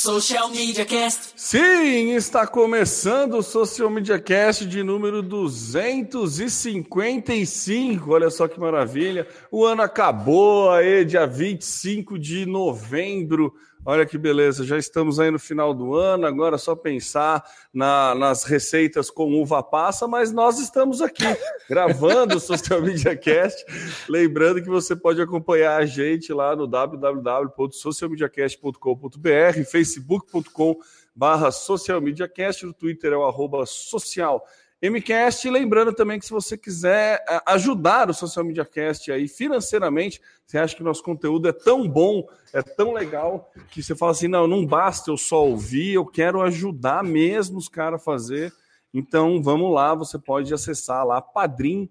Social Media Cast. Sim, está começando o Social Media Cast de número 255. Olha só que maravilha. O ano acabou aí, dia 25 de novembro. Olha que beleza, já estamos aí no final do ano, agora é só pensar na, nas receitas com uva passa, mas nós estamos aqui gravando o Social Media Cast. Lembrando que você pode acompanhar a gente lá no www.socialmediacast.com.br, facebook.com barra socialmediacast, no Twitter é o arroba social MCast. Lembrando também que se você quiser é, ajudar o Social Media Cast aí financeiramente, você acha que nosso conteúdo é tão bom, é tão legal, que você fala assim: não, não basta eu só ouvir, eu quero ajudar mesmo os caras a fazer. Então vamos lá, você pode acessar lá padrim.com.br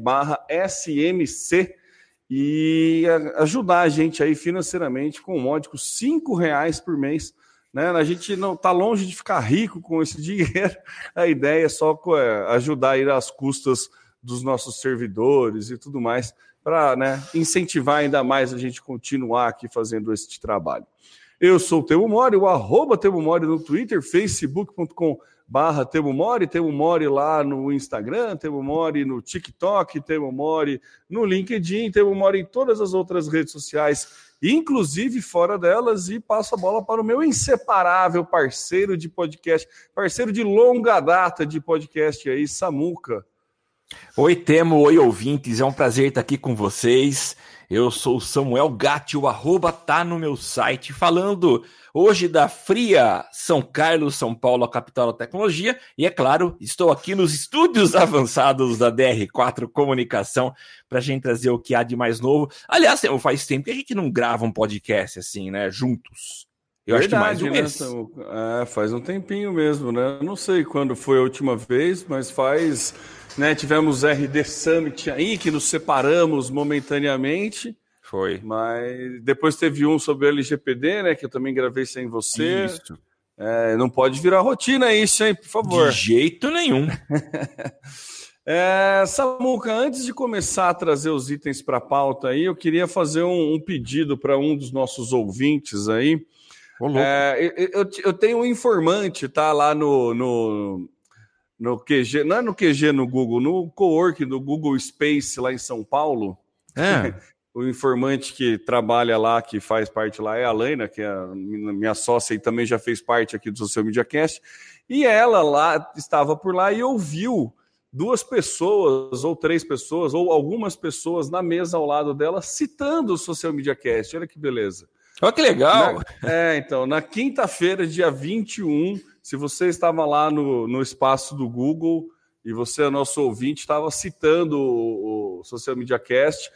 barra SMC e ajudar a gente aí financeiramente com um módico cinco reais por mês né? A gente não está longe de ficar rico com esse dinheiro. A ideia é só é, ajudar a ir às custas dos nossos servidores e tudo mais, para né, incentivar ainda mais a gente continuar aqui fazendo esse trabalho. Eu sou o Temo Mori, o arroba Temo Mori no Twitter, facebook.com barra Temo Mori, Temo Mori lá no Instagram, Temo Mori no TikTok, Temo Mori no LinkedIn, Temo Mori em todas as outras redes sociais inclusive fora delas, e passo a bola para o meu inseparável parceiro de podcast, parceiro de longa data de podcast aí, Samuca. Oi, Temo, oi, ouvintes, é um prazer estar aqui com vocês. Eu sou o Samuel Gatti, o arroba tá no meu site, falando hoje da fria São Carlos, São Paulo, a capital da tecnologia. E é claro, estou aqui nos estúdios avançados da DR4 Comunicação para a gente trazer o que há de mais novo. Aliás, faz tempo que a gente não grava um podcast assim, né, juntos. Eu Verdade, acho que mais de um mês. Né? É, faz um tempinho mesmo, né? não sei quando foi a última vez, mas faz. Né, tivemos RD Summit aí, que nos separamos momentaneamente. Foi. Mas depois teve um sobre o LGPD, né? Que eu também gravei sem você. Isso. É, não pode virar rotina isso, hein? Por favor. De jeito nenhum. é, Samuca, antes de começar a trazer os itens para a pauta aí, eu queria fazer um, um pedido para um dos nossos ouvintes aí. É, eu, eu, tenho um informante, tá? Lá no, no, no QG, não é no QG no Google, no co-work do Google Space lá em São Paulo. É. o informante que trabalha lá, que faz parte lá, é a Laina, que é a minha sócia e também já fez parte aqui do Social Media Cast. E ela lá estava por lá e ouviu duas pessoas, ou três pessoas, ou algumas pessoas na mesa ao lado dela citando o Social Media Cast. Olha que beleza. Olha que legal! Na, é, então, na quinta-feira, dia 21, se você estava lá no, no espaço do Google e você é nosso ouvinte, estava citando o, o Social Media Cast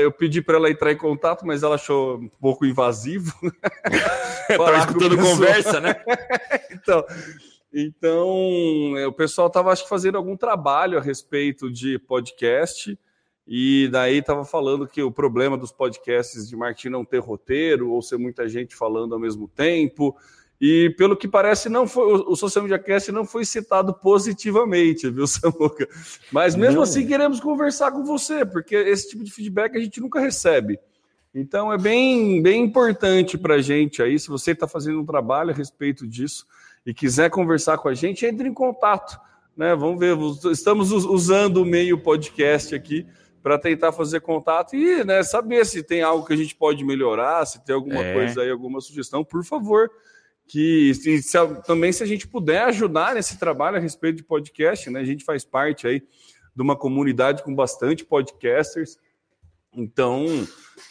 eu pedi para ela entrar em contato, mas ela achou um pouco invasivo. Estava escutando conversa, né? então, então, é, o pessoal estava, acho que, fazendo algum trabalho a respeito de podcast. E daí estava falando que o problema dos podcasts de Martin não ter roteiro, ou ser muita gente falando ao mesmo tempo. E pelo que parece, não foi o Social Media Cast não foi citado positivamente, viu, Samuca? Mas mesmo não. assim queremos conversar com você, porque esse tipo de feedback a gente nunca recebe. Então é bem, bem importante para a gente aí, se você está fazendo um trabalho a respeito disso e quiser conversar com a gente, entre em contato. Né? Vamos ver, estamos usando o meio podcast aqui para tentar fazer contato e né, saber se tem algo que a gente pode melhorar, se tem alguma é. coisa aí, alguma sugestão, por favor que se, se, também se a gente puder ajudar nesse trabalho a respeito de podcast, né? A gente faz parte aí de uma comunidade com bastante podcasters. Então,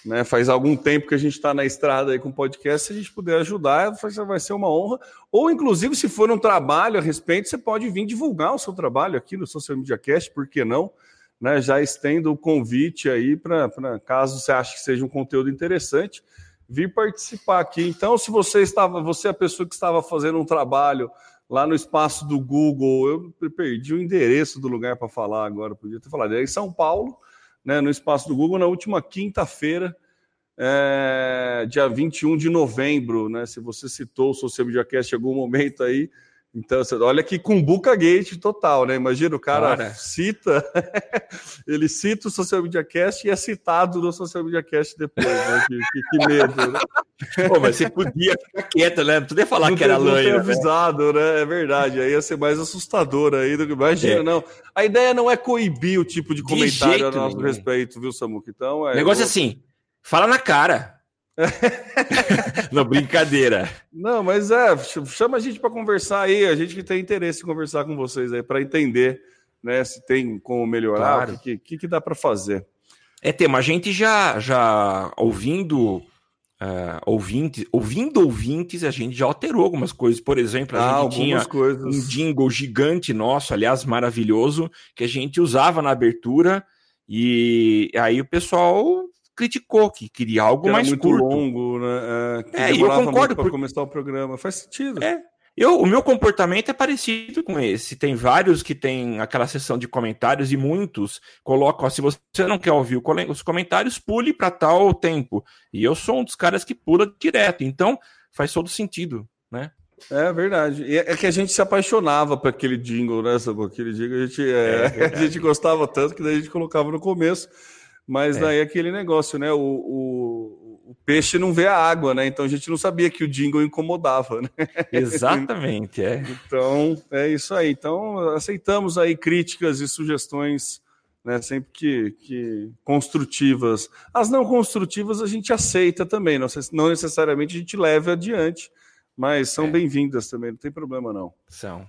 né, faz algum tempo que a gente está na estrada aí com podcast, se a gente puder ajudar, vai ser uma honra. Ou, inclusive, se for um trabalho a respeito, você pode vir divulgar o seu trabalho aqui no Social Media Cast, por que não? Né, já estendo o convite aí para caso você ache que seja um conteúdo interessante vir participar aqui. Então, se você estava, você é a pessoa que estava fazendo um trabalho lá no espaço do Google, eu perdi o endereço do lugar para falar agora, podia ter falado. É em São Paulo, né, no espaço do Google, na última quinta-feira, é, dia 21 de novembro, né? Se você citou o Social Media Cast em algum momento aí, Então, olha que cumbuca gate total, né? Imagina o cara, cita, ele cita o Social Media Cast e é citado no Social Media Cast depois, né? Que, que, que medo, né? Pô, mas você podia ficar quieto, né? Não podia falar não que era loira. Não avisado, né? né? É verdade. Aí ia ser mais assustador aí do que. Imagina, é. não. A ideia não é coibir o tipo de comentário de a nosso nenhum. respeito, viu, Samuca? Então, é. Negócio eu... assim, fala na cara. não, brincadeira. Não, mas é, chama a gente para conversar aí, a gente que tem interesse em conversar com vocês aí, para entender né, se tem como melhorar, claro. o que, que, que dá para fazer. É, tema, a gente já, já ouvindo uh, ouvintes, ouvindo ouvintes, a gente já alterou algumas coisas. Por exemplo, a ah, gente tinha coisas. um jingle gigante nosso, aliás, maravilhoso, que a gente usava na abertura, e aí o pessoal criticou que queria algo que mais muito curto. longo, né? É, é eu concordo para por... começar o programa. Faz sentido. É. Eu, o meu comportamento é parecido com esse. Tem vários que tem aquela sessão de comentários e muitos colocam, ó, se você não quer ouvir os comentários, pule para tal tempo. E eu sou um dos caras que pula direto. Então, faz todo sentido, né? É verdade. E é que a gente se apaixonava por aquele jingle, né? Sabe? Aquele jingle a gente, é, é a gente gostava tanto que daí a gente colocava no começo. Mas é. daí é aquele negócio, né? O, o, o, peixe não vê a água, né? Então a gente não sabia que o jingle incomodava, né? Exatamente, é. Então é isso aí. Então aceitamos aí críticas e sugestões, né? Sempre que, que construtivas. As não construtivas a gente aceita também, não, não necessariamente a gente leva adiante, mas são é. bem-vindas também, não tem problema não. São.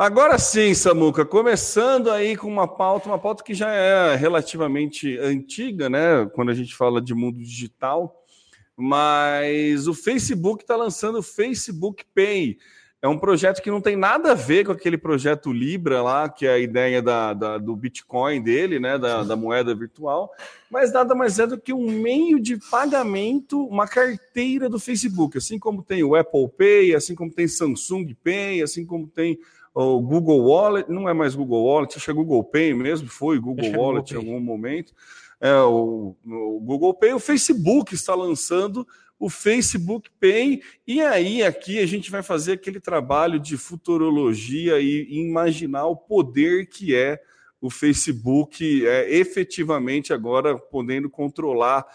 Agora sim, Samuca, começando aí com uma pauta, uma pauta que já é relativamente antiga, né? Quando a gente fala de mundo digital, mas o Facebook está lançando o Facebook Pay. É um projeto que não tem nada a ver com aquele projeto Libra lá, que é a ideia da, da do Bitcoin dele, né? Da, da moeda virtual, mas nada mais é do que um meio de pagamento, uma carteira do Facebook, assim como tem o Apple Pay, assim como tem Samsung Pay, assim como tem o Google Wallet, não é mais Google Wallet, acho que é Google Pay mesmo, foi Google é Wallet Google em algum momento. É, o, o, Google Pay, o Facebook está lançando o Facebook Pay, e aí aqui a gente vai fazer aquele trabalho de futurologia e, e imaginar o poder que é o Facebook é, efetivamente agora podendo controlar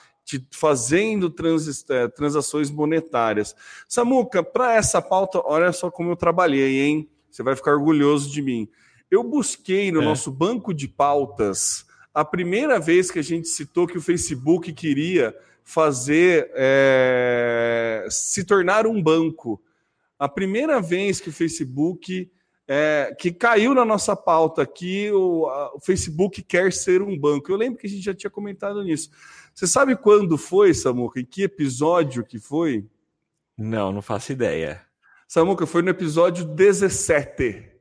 fazendo trans, é, transações monetárias. Samuca, para essa pauta, olha só como eu trabalhei, hein? Você vai ficar orgulhoso de mim. Eu busquei no é. nosso banco de pautas a primeira vez que a gente citou que o Facebook queria fazer é, se tornar um banco. A primeira vez que o Facebook é, que caiu na nossa pauta aqui, o, a, o, Facebook quer ser um banco. Eu lembro que a gente já tinha comentado nisso. Você sabe quando foi, Samuca? Em que episódio que foi? Não, não faço ideia. Samuca, foi no episódio 17.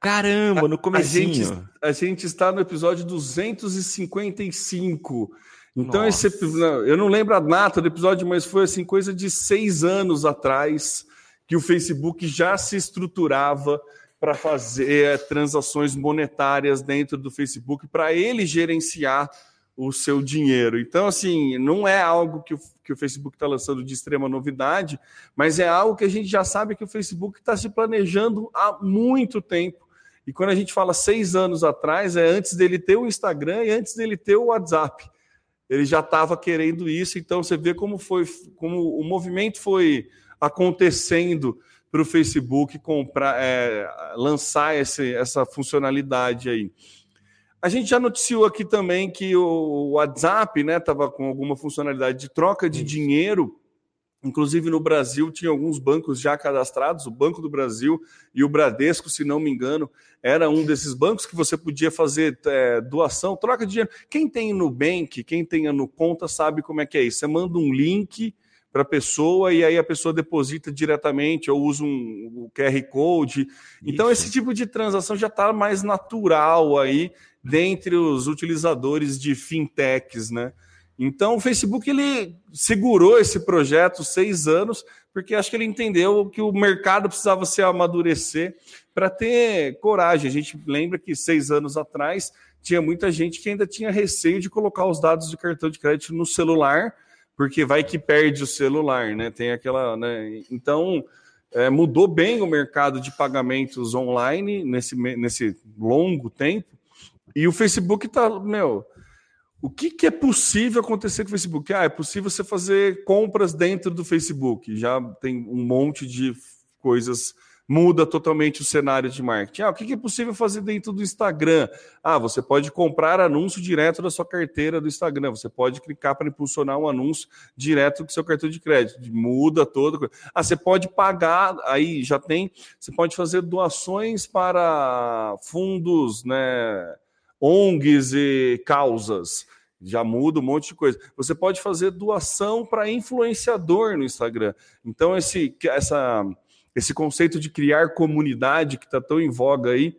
Caramba, no comecinho. A gente, a gente está no episódio 255. Então, Nossa. esse, eu não lembro a data do episódio, mas foi assim, coisa de seis anos atrás que o Facebook já se estruturava para fazer é, transações monetárias dentro do Facebook, para ele gerenciar o seu dinheiro. Então, assim, não é algo que o, que o Facebook está lançando de extrema novidade, mas é algo que a gente já sabe que o Facebook está se planejando há muito tempo. E quando a gente fala seis anos atrás, é antes dele ter o Instagram e antes dele ter o WhatsApp. Ele já estava querendo isso, então você vê como foi, como o movimento foi acontecendo para o Facebook comprar, é, lançar esse, essa funcionalidade aí. A gente já noticiou aqui também que o WhatsApp estava né, com alguma funcionalidade de troca de dinheiro. Inclusive no Brasil tinha alguns bancos já cadastrados, o Banco do Brasil e o Bradesco, se não me engano, era um desses bancos que você podia fazer é, doação, troca de dinheiro. Quem tem no Bank, quem tem no Conta, sabe como é que é isso. Você manda um link para a pessoa e aí a pessoa deposita diretamente ou usa um, um QR Code. Então, Isso. esse tipo de transação já está mais natural aí dentre os utilizadores de fintechs, né? Então o Facebook ele segurou esse projeto seis anos porque acho que ele entendeu que o mercado precisava se amadurecer para ter coragem. A gente lembra que seis anos atrás tinha muita gente que ainda tinha receio de colocar os dados de cartão de crédito no celular, porque vai que perde o celular, né? Tem aquela, né? Então é, mudou bem o mercado de pagamentos online nesse, nesse longo tempo. E o Facebook está, meu, o que, que, é possível acontecer com o Facebook? Ah, é possível você fazer compras dentro do Facebook. Já tem um monte de coisas muda totalmente o cenário de marketing. Ah, o que é possível fazer dentro do Instagram? Ah, você pode comprar anúncio direto da sua carteira do Instagram. Você pode clicar para impulsionar um anúncio direto do seu cartão de crédito. Muda todo. Ah, você pode pagar, aí já tem. Você pode fazer doações para fundos, né? ONGs e causas. Já muda um monte de coisa. Você pode fazer doação para influenciador no Instagram. Então, esse, essa esse conceito de criar comunidade que está tão em voga aí,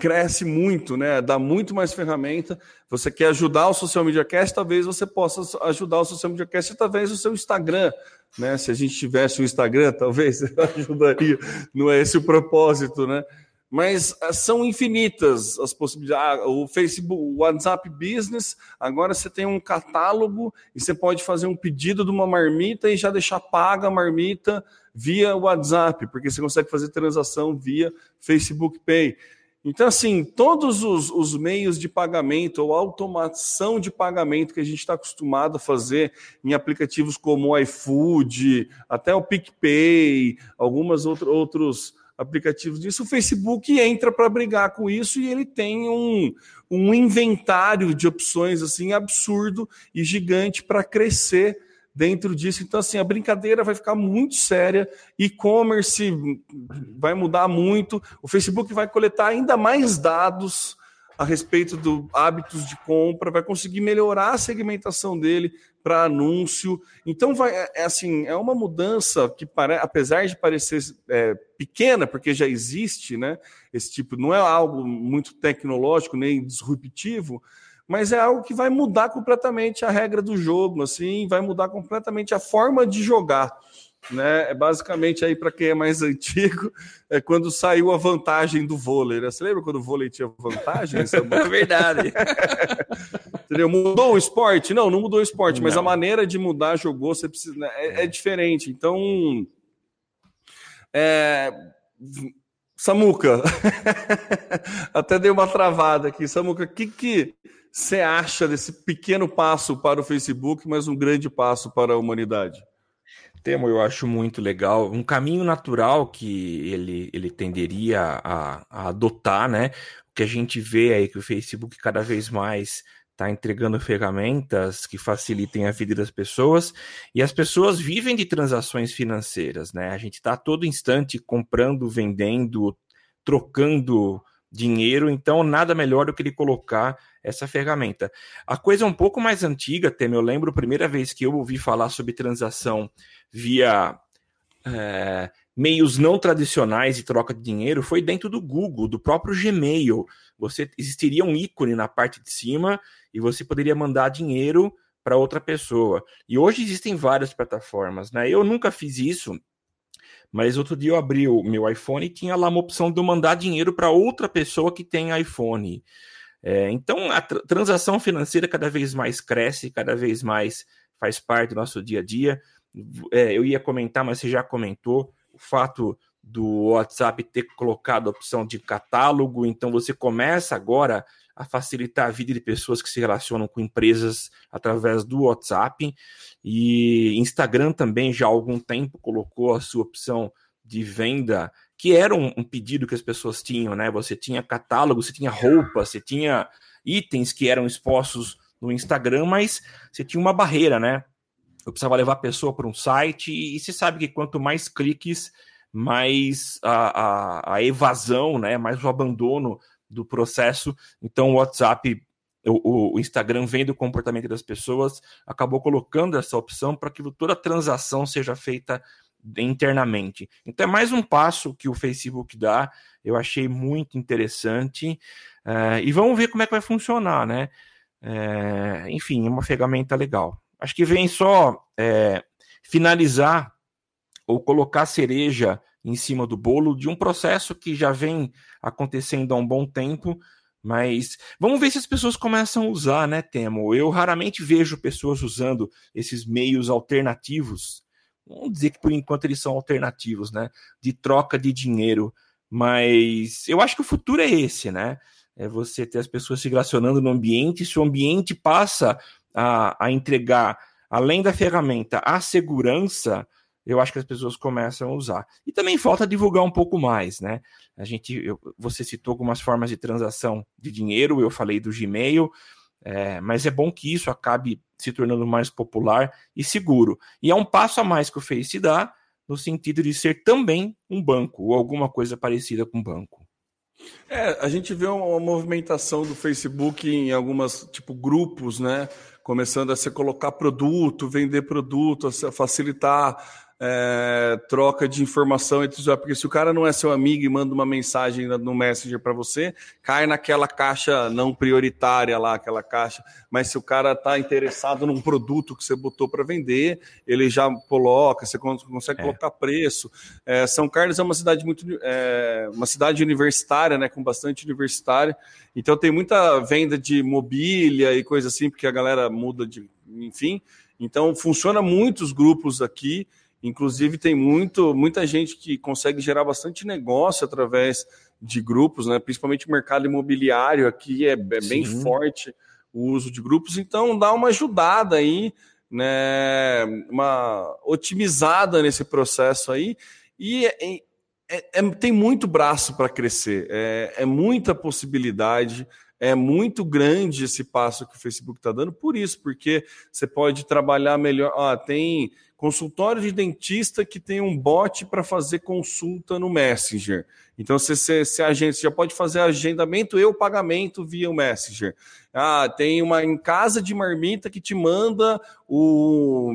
cresce muito, né? Dá muito mais ferramenta. Você quer ajudar o Social Media Cast, talvez você possa ajudar o Social Media Cast através do seu Instagram, né? Se a gente tivesse o um Instagram, talvez ajudaria. Não é esse o propósito, né? Mas ah, são infinitas as possibilidades. Ah, o Facebook, o WhatsApp Business, agora você tem um catálogo e você pode fazer um pedido de uma marmita e já deixar paga a marmita via WhatsApp, porque você consegue fazer transação via Facebook Pay. Então, assim, todos os, os meios de pagamento ou automação de pagamento que a gente está acostumado a fazer em aplicativos como o iFood, até o PicPay, algumas outro, outros aplicativos disso, o Facebook entra para brigar com isso e ele tem um, um inventário de opções assim absurdo e gigante para crescer dentro disso. Então, assim, a brincadeira vai ficar muito séria, e-commerce vai mudar muito, o Facebook vai coletar ainda mais dados a respeito do hábitos de compra, vai conseguir melhorar a segmentação dele para anúncio. Então vai é, é, assim, é uma mudança que pare, apesar de parecer é, pequena, porque já existe, né? Esse tipo não é algo muito tecnológico nem disruptivo, mas é algo que vai mudar completamente a regra do jogo, assim, vai mudar completamente a forma de jogar né? É basicamente aí para quem é mais antigo, é quando saiu a vantagem do vôlei. Né? Você lembra quando o vôlei tinha vantagem? é verdade. Entendeu? Mudou o esporte? Não, não mudou o esporte, não. mas a maneira de mudar jogou, você precisa, né? é, é, diferente. Então, é... Samuca, até dei uma travada aqui. Samuca, o que, que você acha desse pequeno passo para o Facebook, mas um grande passo para a humanidade? Eu acho muito legal. Um caminho natural que ele, ele tenderia a, a adotar, né? O que a gente vê aí que o Facebook cada vez mais está entregando ferramentas que facilitem a vida das pessoas e as pessoas vivem de transações financeiras, né? A gente está todo instante comprando, vendendo, trocando dinheiro, então nada melhor do que ele colocar essa ferramenta. A coisa é um pouco mais antiga, Temer, eu lembro a primeira vez que eu ouvi falar sobre transação via é, meios não tradicionais de troca de dinheiro foi dentro do Google, do próprio Gmail. Você existiria um ícone na parte de cima e você poderia mandar dinheiro para outra pessoa. E hoje existem várias plataformas, né? Eu nunca fiz isso, mas outro dia eu abri o meu iPhone e tinha lá uma opção de eu mandar dinheiro para outra pessoa que tem iPhone. É, então a tr transação financeira cada vez mais cresce, cada vez mais faz parte do nosso dia a dia. É, eu ia comentar, mas você já comentou o fato do WhatsApp ter colocado a opção de catálogo, então você começa agora a facilitar a vida de pessoas que se relacionam com empresas através do WhatsApp. E Instagram também já há algum tempo colocou a sua opção de venda, que era um, um pedido que as pessoas tinham, né? Você tinha catálogo, você tinha roupa, você tinha itens que eram expostos no Instagram, mas você tinha uma barreira, né? Eu precisava levar a pessoa para um site, e, você sabe que quanto mais cliques, mais a, a, a evasão, né? Mais o abandono do processo. Então, o WhatsApp, o, o Instagram, vendo o comportamento das pessoas, acabou colocando essa opção para que toda transação seja feita internamente. Então, é mais um passo que o Facebook dá. Eu achei muito interessante. Uh, e vamos ver como é que vai funcionar, né? Uh, enfim, é uma ferramenta legal. Acho que vem só é, finalizar ou colocar cereja em cima do bolo de um processo que já vem acontecendo há um bom tempo, mas vamos ver se as pessoas começam a usar, né, Temo? Eu raramente vejo pessoas usando esses meios alternativos vamos dizer que por enquanto eles são alternativos, né? De troca de dinheiro. Mas eu acho que o futuro é esse, né? É você ter as pessoas se relacionando no ambiente, se o ambiente passa a, a entregar, além da ferramenta, a segurança, eu acho que as pessoas começam a usar. E também falta divulgar um pouco mais, né? A gente, eu, você citou algumas formas de transação de dinheiro, eu falei do Gmail, é, mas é bom que isso acabe se tornando mais popular e seguro. E é um passo a mais que o Face dá, no sentido de ser também um banco, ou alguma coisa parecida com banco. É, a gente vê uma movimentação do Facebook em algumas, tipo, grupos, né? Começando a se colocar produto, vender produto, a facilitar é, troca de informação entre os porque se o cara não é seu amigo e manda uma mensagem no Messenger para você, cai naquela caixa não prioritária lá, aquela caixa. Mas se o cara está interessado num produto que você botou para vender, ele já coloca, você consegue é. colocar preço. É, São Carlos é uma cidade muito, é, uma cidade universitária, né, com bastante universitária. Então tem muita venda de mobília e coisa assim, porque a galera muda de, enfim. Então funciona muitos grupos aqui. Inclusive, tem muito, muita gente que consegue gerar bastante negócio através de grupos, né? principalmente o mercado imobiliário aqui é, é bem forte o uso de grupos, então dá uma ajudada aí, né? uma otimizada nesse processo aí, e é, é, é tem muito braço para crescer, é, é muita possibilidade é muito grande esse passo que o Facebook está dando, por isso, porque você pode trabalhar melhor. Ah, tem consultório de dentista que tem um bot para fazer consulta no Messenger. Então, você, você, você, agente, já pode fazer agendamento e o pagamento via o Messenger. Ah, tem uma em casa de marmita que te manda o,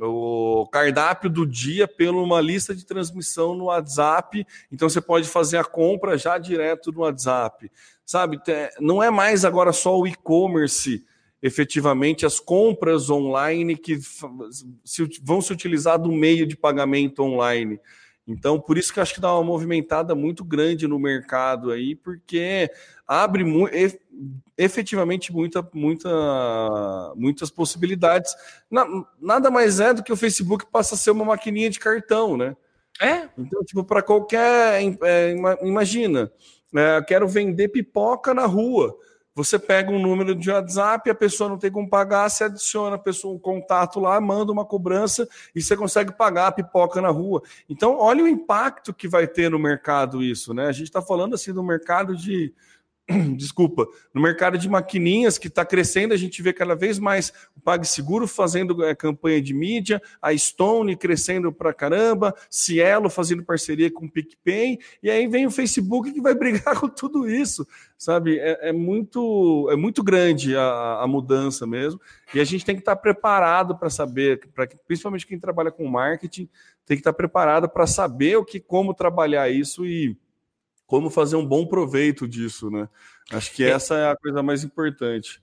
o cardápio do dia pela uma lista de transmissão no WhatsApp. Então, você pode fazer a compra já direto no WhatsApp. Sabe, não é mais agora só o e-commerce efetivamente as compras online que vão se utilizar do meio de pagamento online. Então, por isso que eu acho que dá uma movimentada muito grande no mercado aí, porque abre efetivamente muita, muita, muitas possibilidades. nada mais é do que o Facebook passa a ser uma maquininha de cartão, né? É. Então, tipo, para qualquer. É, imagina, é, quero vender pipoca na rua. Você pega um número de WhatsApp, a pessoa não tem como pagar, você adiciona a pessoa um contato lá, manda uma cobrança e você consegue pagar a pipoca na rua. Então, olha o impacto que vai ter no mercado isso, né? A gente está falando assim do mercado de desculpa, no mercado de maquininhas que está crescendo, a gente vê cada vez mais o PagSeguro fazendo é, campanha de mídia, a Stone crescendo para caramba, Cielo fazendo parceria com o PicPay, e aí vem o Facebook que vai brigar com tudo isso, sabe? É, é muito, é muito grande a, a, mudança mesmo, e a gente tem que estar tá preparado para saber, pra, principalmente quem trabalha com marketing, tem que estar tá preparado para saber o que, como trabalhar isso e como fazer um bom proveito disso, né? Acho que é. essa é a coisa mais importante.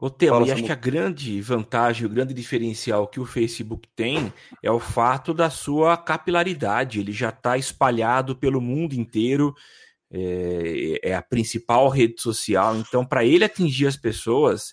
O tema, e acho que a grande vantagem, o grande diferencial que o Facebook tem é o fato da sua capilaridade. Ele já está espalhado pelo mundo inteiro, é, é, a principal rede social. Então, para ele atingir as pessoas,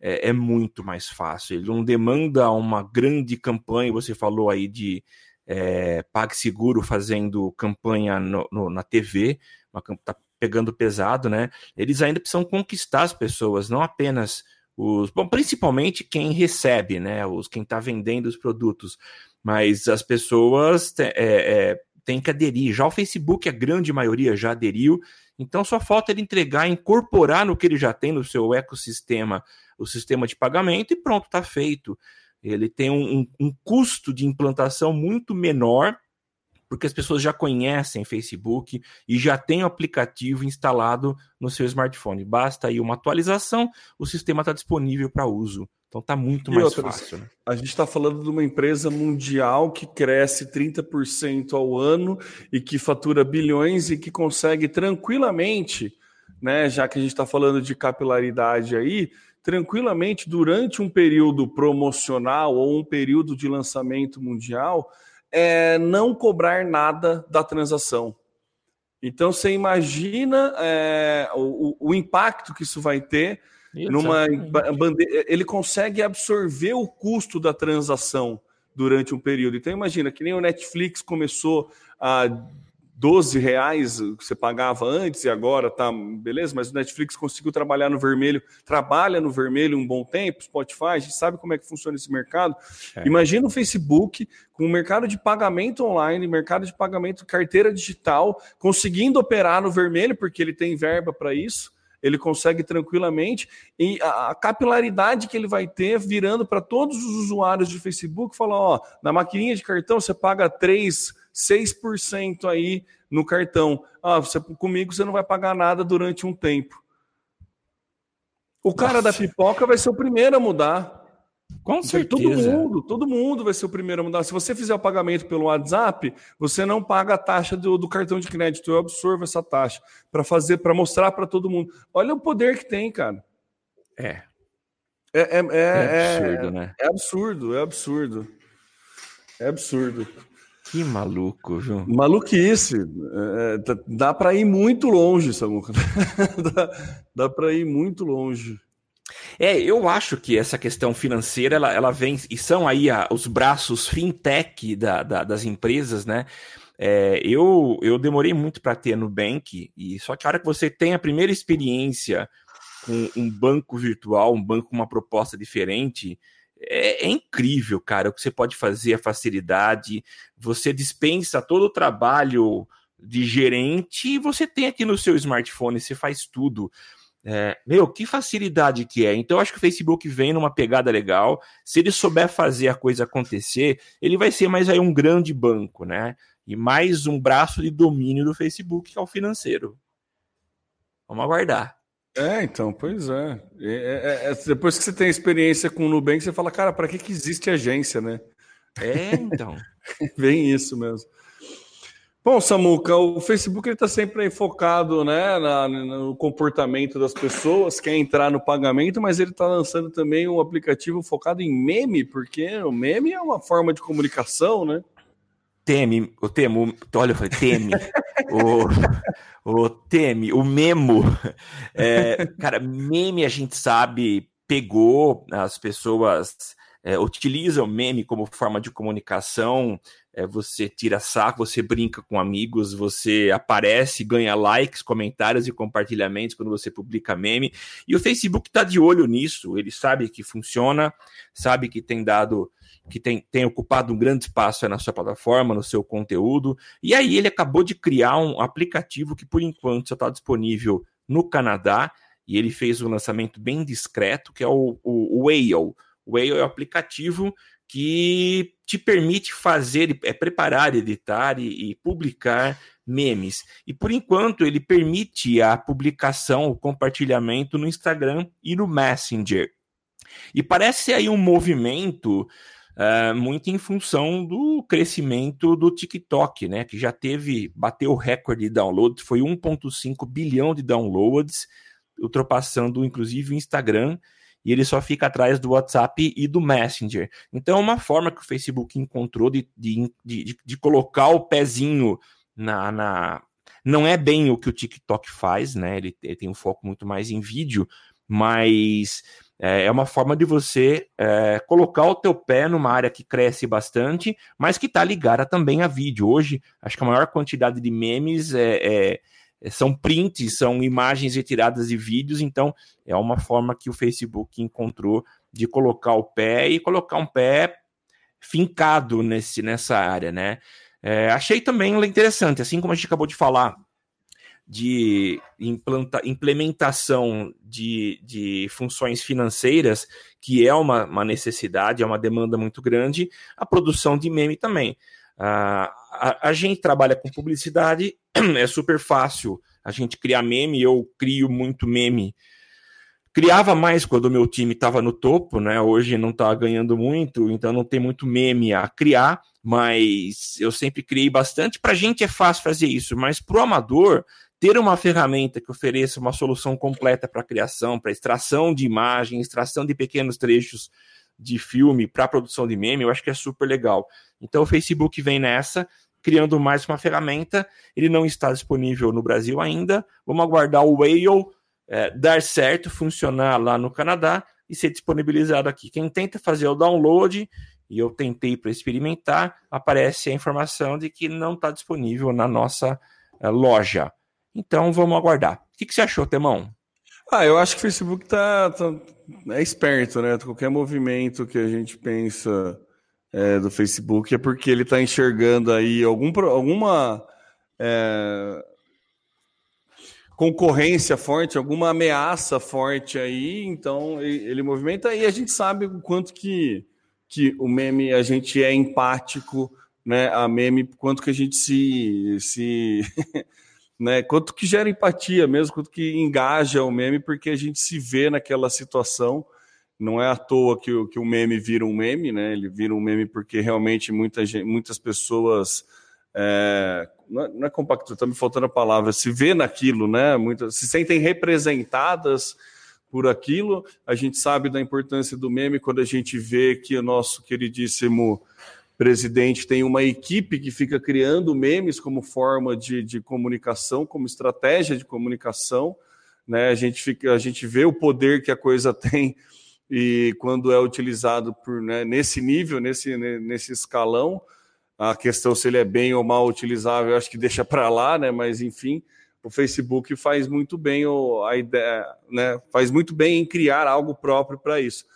é, é, muito mais fácil. Ele não demanda uma grande campanha. Você falou aí de é, PagSeguro fazendo campanha no, no, na TV, uma tá pegando pesado, né? Eles ainda precisam conquistar as pessoas, não apenas os, bom, principalmente quem recebe, né? Os quem está vendendo os produtos, mas as pessoas é, é, têm que aderir. Já o Facebook, a grande maioria já aderiu, então só falta ele entregar, incorporar no que ele já tem no seu ecossistema o sistema de pagamento e pronto, está feito ele tem um, um, custo de implantação muito menor, porque as pessoas já conhecem Facebook e já tem o aplicativo instalado no seu smartphone. Basta aí uma atualização, o sistema está disponível para uso. Então está muito e mais outras, fácil. Né? A gente está falando de uma empresa mundial que cresce 30% ao ano e que fatura bilhões e que consegue tranquilamente, né, já que a gente está falando de capilaridade aí, tranquilamente durante um período promocional ou um período de lançamento mundial, é, não cobrar nada da transação. Então você imagina é, o, o, impacto que isso vai ter numa bandeira. Ele consegue absorver o custo da transação durante um período. Então imagina que nem o Netflix começou a 12 reais que você pagava antes e agora tá beleza, mas o Netflix conseguiu trabalhar no vermelho, trabalha no vermelho um bom tempo, Spotify, a gente sabe como é que funciona esse mercado. É. Imagina o Facebook com o mercado de pagamento online, mercado de pagamento carteira digital, conseguindo operar no vermelho, porque ele tem verba para isso ele consegue tranquilamente e a, capilaridade que ele vai ter virando para todos os usuários de Facebook, falar, ó, na maquininha de cartão você paga 3 6% aí no cartão. Ah, você, comigo você não vai pagar nada durante um tempo. O cara Nossa. da pipoca vai ser o primeiro a mudar. Com certeza. Todo mundo, todo mundo vai ser o primeiro a mudar. Se você fizer o pagamento pelo WhatsApp, você não paga a taxa do, do cartão de crédito. Eu absorvo essa taxa para fazer, para mostrar para todo mundo. Olha o poder que tem, cara. É. É, é, é, é absurdo, é, né? É absurdo, é absurdo. É absurdo. Que maluco, viu? Maluquice. É, é dá para ir muito longe, Samuca. dá dá para ir muito longe. É, eu acho que essa questão financeira, ela, ela vem, e são aí a, os braços fintech da, da, das empresas, né? É, eu, eu demorei muito para ter Nubank, e só que a hora que você tem a primeira experiência com um banco virtual, um banco com uma proposta diferente, é, é, incrível, cara, o que você pode fazer, a facilidade. Você dispensa todo o trabalho de gerente e você tem aqui no seu smartphone, você faz tudo. É, meu, que facilidade que é. Então, eu acho que o Facebook vem numa pegada legal. Se ele souber fazer a coisa acontecer, ele vai ser mais aí um grande banco, né? E mais um braço de domínio do Facebook, que é o financeiro. Vamos aguardar. É, então, pois é. É, é, é. Depois que você tem experiência com o Nubank, você fala, cara, para que, que existe agência, né? É, então. Bem isso mesmo. Bom, Samuca, o Facebook está sempre aí focado né, na, no comportamento das pessoas, quer entrar no pagamento, mas ele está lançando também um aplicativo focado em meme, porque o meme é uma forma de comunicação, né? Teme, o Temo, olha, eu falei, Teme, o, o Teme, o Memo. É, cara, meme a gente sabe, pegou, as pessoas é, utilizam meme como forma de comunicação, é, você tira saco, você brinca com amigos, você aparece, ganha likes, comentários e compartilhamentos quando você publica meme. E o Facebook está de olho nisso, ele sabe que funciona, sabe que tem dado que tem, tem ocupado um grande espaço na sua plataforma, no seu conteúdo. E aí ele acabou de criar um aplicativo que, por enquanto, só está disponível no Canadá. E ele fez um lançamento bem discreto, que é o, o, o Whale. O Whale é o aplicativo que te permite fazer, é preparar, editar e, e, publicar memes. E por enquanto ele permite a publicação, o compartilhamento no Instagram e no Messenger. E parece aí um movimento uh, muito em função do crescimento do TikTok, né? Que já teve, bateu o recorde de downloads, foi 1,5 bilhão de downloads, ultrapassando inclusive o Instagram, e ele só fica atrás do WhatsApp e do Messenger. Então é uma forma que o Facebook encontrou de, de, de, de colocar o pezinho na, na. Não é bem o que o TikTok faz, né? Ele, ele tem um foco muito mais em vídeo, mas é, é uma forma de você é, colocar o teu pé numa área que cresce bastante, mas que está ligada também a vídeo. Hoje, acho que a maior quantidade de memes é, é, são prints, são imagens retiradas de vídeos, então é uma forma que o Facebook encontrou de colocar o pé e colocar um pé fincado nesse, nessa área, né? É, achei também interessante, assim como a gente acabou de falar de implanta, implementação de, de funções financeiras, que é uma, uma necessidade, é uma demanda muito grande, a produção de meme também. A, a, gente trabalha com publicidade, é super fácil a gente criar meme, eu crio muito meme. Criava mais quando o meu time estava no topo, né? Hoje não está ganhando muito, então não tem muito meme a criar, mas eu sempre criei bastante. Para a gente é fácil fazer isso, mas para o amador ter uma ferramenta que ofereça uma solução completa para criação, para extração de imagem, extração de pequenos trechos de filme para produção de meme, eu acho que é super legal. Então o Facebook vem nessa, criando mais uma ferramenta. Ele não está disponível no Brasil ainda. Vamos aguardar o Whale é, dar certo, funcionar lá no Canadá e ser disponibilizado aqui. Quem tenta fazer o download e eu tentei para experimentar, aparece a informação de que não está disponível na nossa uh, loja. Então vamos aguardar. O que, que, você achou, Temão? Ah, eu acho que o Facebook tá, tá é esperto, né? Qualquer movimento que a gente pensa é, do Facebook é porque ele está enxergando aí algum, alguma é, concorrência forte, alguma ameaça forte aí, então ele, movimenta e a gente sabe o quanto que que o meme a gente é empático, né? A meme, quanto que a gente se, se né? Quanto que gera empatia mesmo, quanto que engaja o meme, porque a gente se vê naquela situação. Não é à toa que o, que o meme vira um meme, né? Ele vira um meme porque realmente muita gente, muitas pessoas é, não, é, não é compacto, está me faltando a palavra, se vê naquilo, né? Muitas se sentem representadas por aquilo. A gente sabe da importância do meme quando a gente vê que o nosso queridíssimo presidente tem uma equipe que fica criando memes como forma de, de comunicação, como estratégia de comunicação. Né? A, gente fica, a gente vê o poder que a coisa tem e quando é utilizado por, né, nesse nível, nesse, nesse escalão. A questão se ele é bem ou mal utilizável, eu acho que deixa para lá, né? mas enfim o Facebook faz muito bem a ideia, né? Faz muito bem em criar algo próprio para isso.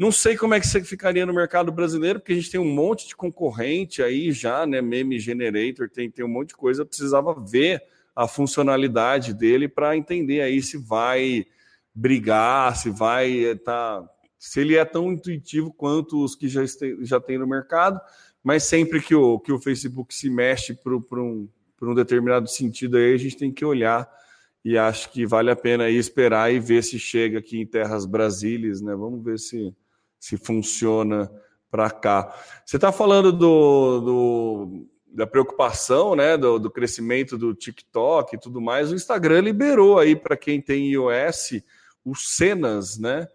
Não sei como é que você ficaria no mercado brasileiro, porque a gente tem um monte de concorrente aí já, né? Meme Generator, tem, tem um monte de coisa. Precisava ver a funcionalidade dele para entender aí se vai brigar, se vai tá, se ele é tão intuitivo quanto os que já, este, já tem no mercado, mas sempre que o, que o Facebook se mexe para um, um determinado sentido aí, a gente tem que olhar e acho que vale a pena aí esperar e ver se chega aqui em terras brasílias, né? Vamos ver se, se funciona para cá. Você está falando do, do, da preocupação, né? Do, do, crescimento do TikTok e tudo mais. O Instagram liberou aí para quem tem iOS os cenas, né?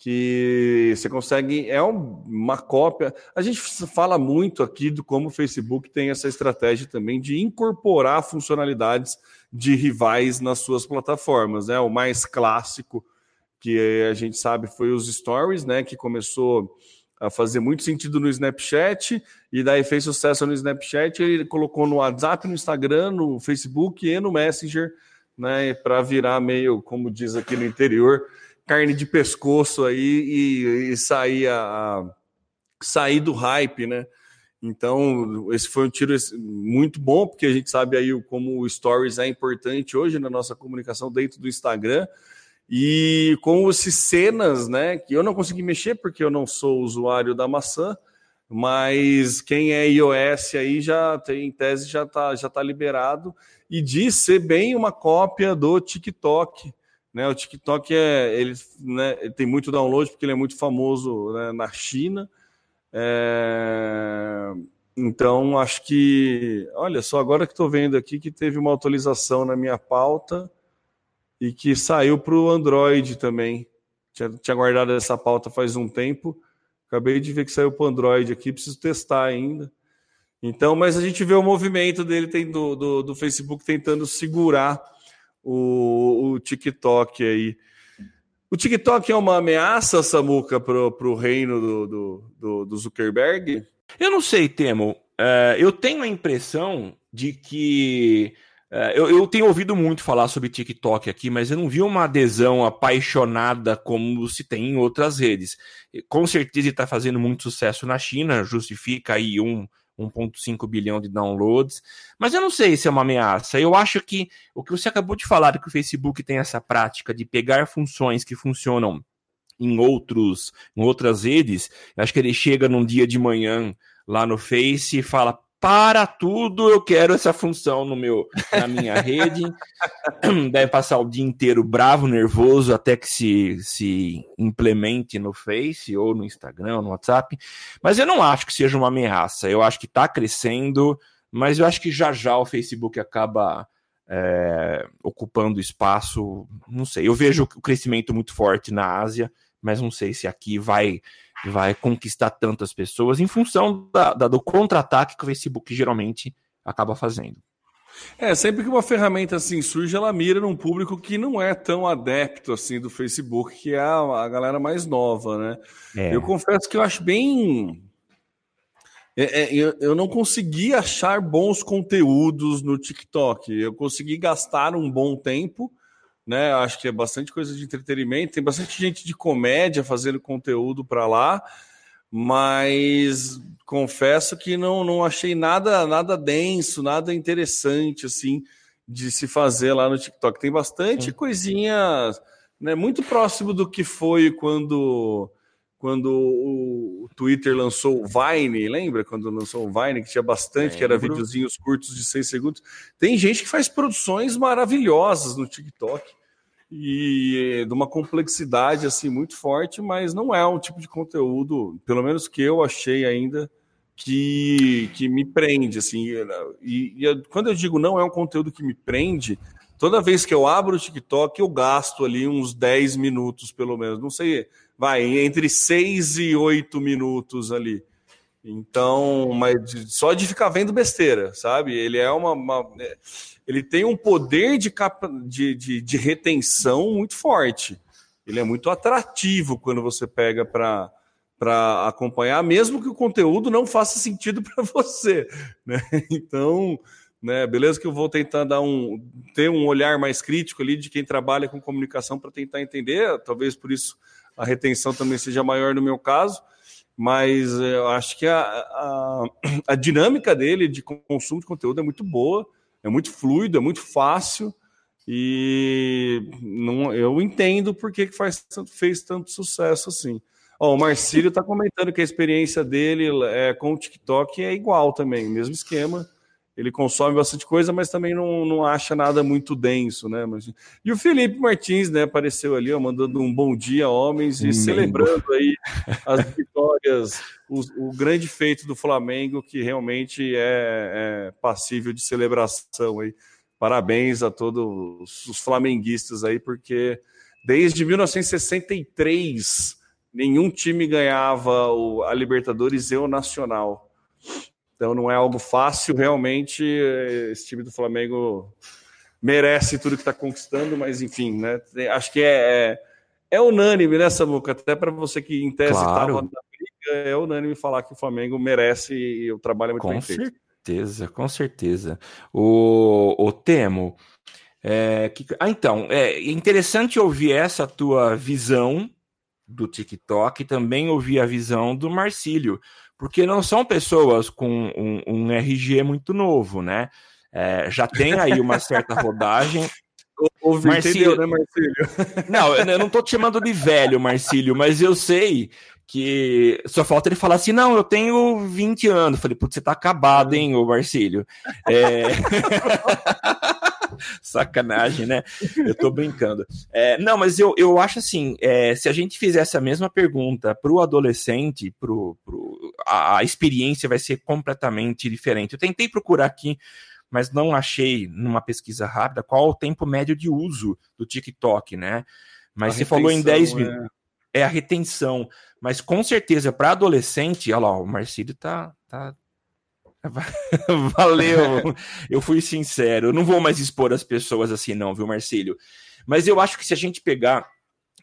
que você consegue, é uma cópia. A gente fala muito aqui do como o Facebook tem essa estratégia também de incorporar funcionalidades de rivais nas suas plataformas. Né? O mais clássico que a gente sabe foi os stories, né? Que começou a fazer muito sentido no Snapchat e daí fez sucesso no Snapchat. Ele colocou no WhatsApp, no Instagram, no Facebook e no Messenger, né? Para virar meio, como diz aqui no interior, carne de pescoço aí e, e sair, a, sair do hype, né? Então, esse foi um tiro muito bom, porque a gente sabe aí como o Stories é importante hoje na nossa comunicação dentro do Instagram. E com esses cenas, né, que eu não consegui mexer porque eu não sou usuário da maçã, mas quem é iOS aí já tem, em tese, já está já tá liberado. E diz ser bem uma cópia do TikTok, né, o TikTok é, ele, né, ele tem muito download porque ele é muito famoso né, na China. É, então, acho que. Olha só, agora que estou vendo aqui que teve uma atualização na minha pauta e que saiu para o Android também. Tinha, tinha guardado essa pauta faz um tempo. Acabei de ver que saiu para o Android aqui, preciso testar ainda. Então, mas a gente vê o movimento dele tem do, do, do Facebook tentando segurar o, o TikTok aí. O TikTok é uma ameaça, Samuca, para o reino do, do, do, do, Zuckerberg? Eu não sei, Temo. Uh, eu tenho a impressão de que. Uh, eu, eu, tenho ouvido muito falar sobre TikTok aqui, mas eu não vi uma adesão apaixonada como se tem em outras redes. Com certeza está fazendo muito sucesso na China, justifica aí um, 1,5 bilhão de downloads. Mas eu não sei se é uma ameaça. Eu acho que o que você acabou de falar, que o Facebook tem essa prática de pegar funções que funcionam em outros, em outras redes. Acho que ele chega num dia de manhã lá no Face e fala: para tudo, eu quero essa função no meu, na minha rede. Deve passar o dia inteiro bravo, nervoso, até que se, se implemente no Face ou no Instagram, ou no WhatsApp. Mas eu não acho que seja uma ameaça. Eu acho que está crescendo, mas eu acho que já já o Facebook acaba é, ocupando espaço. Não sei. Eu vejo o crescimento muito forte na Ásia, mas não sei se aqui vai vai conquistar tantas pessoas em função da, da, do contra-ataque que o Facebook geralmente acaba fazendo. É, sempre que uma ferramenta assim surge, ela mira num público que não é tão adepto assim do Facebook, que é a, a galera mais nova, né? É. Eu confesso que eu acho bem É, é, eu, eu não consegui achar bons conteúdos no TikTok. Eu consegui gastar um bom tempo, né? Acho que é bastante coisa de entretenimento. Tem bastante gente de comédia fazendo conteúdo para lá, mas confesso que não, não achei nada nada denso, nada interessante assim de se fazer lá no TikTok. Tem bastante Sim. coisinha, né? Muito próximo do que foi quando quando o Twitter lançou o Vine, lembra quando lançou o Vine, que tinha bastante, que era videozinhos curtos de seis segundos. Tem gente que faz produções maravilhosas no TikTok e de uma complexidade assim muito forte, mas não é um tipo de conteúdo, pelo menos que eu achei ainda que, que me prende assim. E, e quando eu digo não é um conteúdo que me prende, toda vez que eu abro o TikTok eu gasto ali uns 10 minutos pelo menos. Não sei vai, entre seis e oito minutos ali. Então, mas só de ficar vendo besteira, sabe? Ele é uma. uma é, ele tem um poder de, capa, de, de, de, retenção muito forte. Ele é muito atrativo quando você pega para para acompanhar, mesmo que o conteúdo não faça sentido para você, né? Então, né, beleza que eu vou tentar dar um ter um olhar mais crítico ali de quem trabalha com comunicação para tentar entender, talvez por isso a retenção também seja maior no meu caso, mas eu acho que a, a, a dinâmica dele de consumo de conteúdo é muito boa, é muito fluido, é muito fácil e não, eu entendo por que, faz, fez tanto sucesso assim. O Marcílio está comentando que a experiência dele é, com o TikTok é igual também, mesmo esquema ele consome bastante coisa, mas também não, não acha nada muito denso, né? Mas... E o Felipe Martins, né, apareceu ali, ó, mandando um bom dia, homens, e celebrando aí as vitórias, o, o, grande feito do Flamengo, que realmente é, é passível de celebração aí. Parabéns a todos os flamenguistas aí, porque desde 1963 nenhum time ganhava o, a Libertadores e o Nacional. Então não é algo fácil, realmente. Esse time do Flamengo merece tudo que está conquistando, mas enfim, né? Acho que é, é, é unânime, né, Samuca? Até para você que em tese estava claro. na briga, é unânime falar que o Flamengo merece e o trabalho é muito com bem feito. Com certeza, com certeza. O, o Temo. É, que, ah, então, é interessante ouvir essa tua visão do TikTok e também ouvir a visão do Marcílio, porque não são pessoas com um, um RG muito novo, né? É, já tem aí uma certa rodagem. O, o Marcílio, né, Marcílio? Não, eu não tô te chamando de velho, Marcílio, mas eu sei que só falta ele falar assim: não, eu tenho 20 anos. falei, putz, você tá acabado, hein, o Marcílio. É... Sacanagem, né? Eu tô brincando. É, não, mas eu, eu acho assim: é, se a gente fizesse a mesma pergunta para o adolescente, pro, pro, a, a experiência vai ser completamente diferente. Eu tentei procurar aqui mas não achei numa pesquisa rápida qual o tempo médio de uso do TikTok, né? Mas a você falou em 10 minutos. É... é... a retenção. Mas com certeza, para adolescente, olha lá, o Marcílio tá, tá, Valeu, eu fui sincero. Eu não vou mais expor as pessoas assim, não, viu, Marcílio? Mas eu acho que se a gente pegar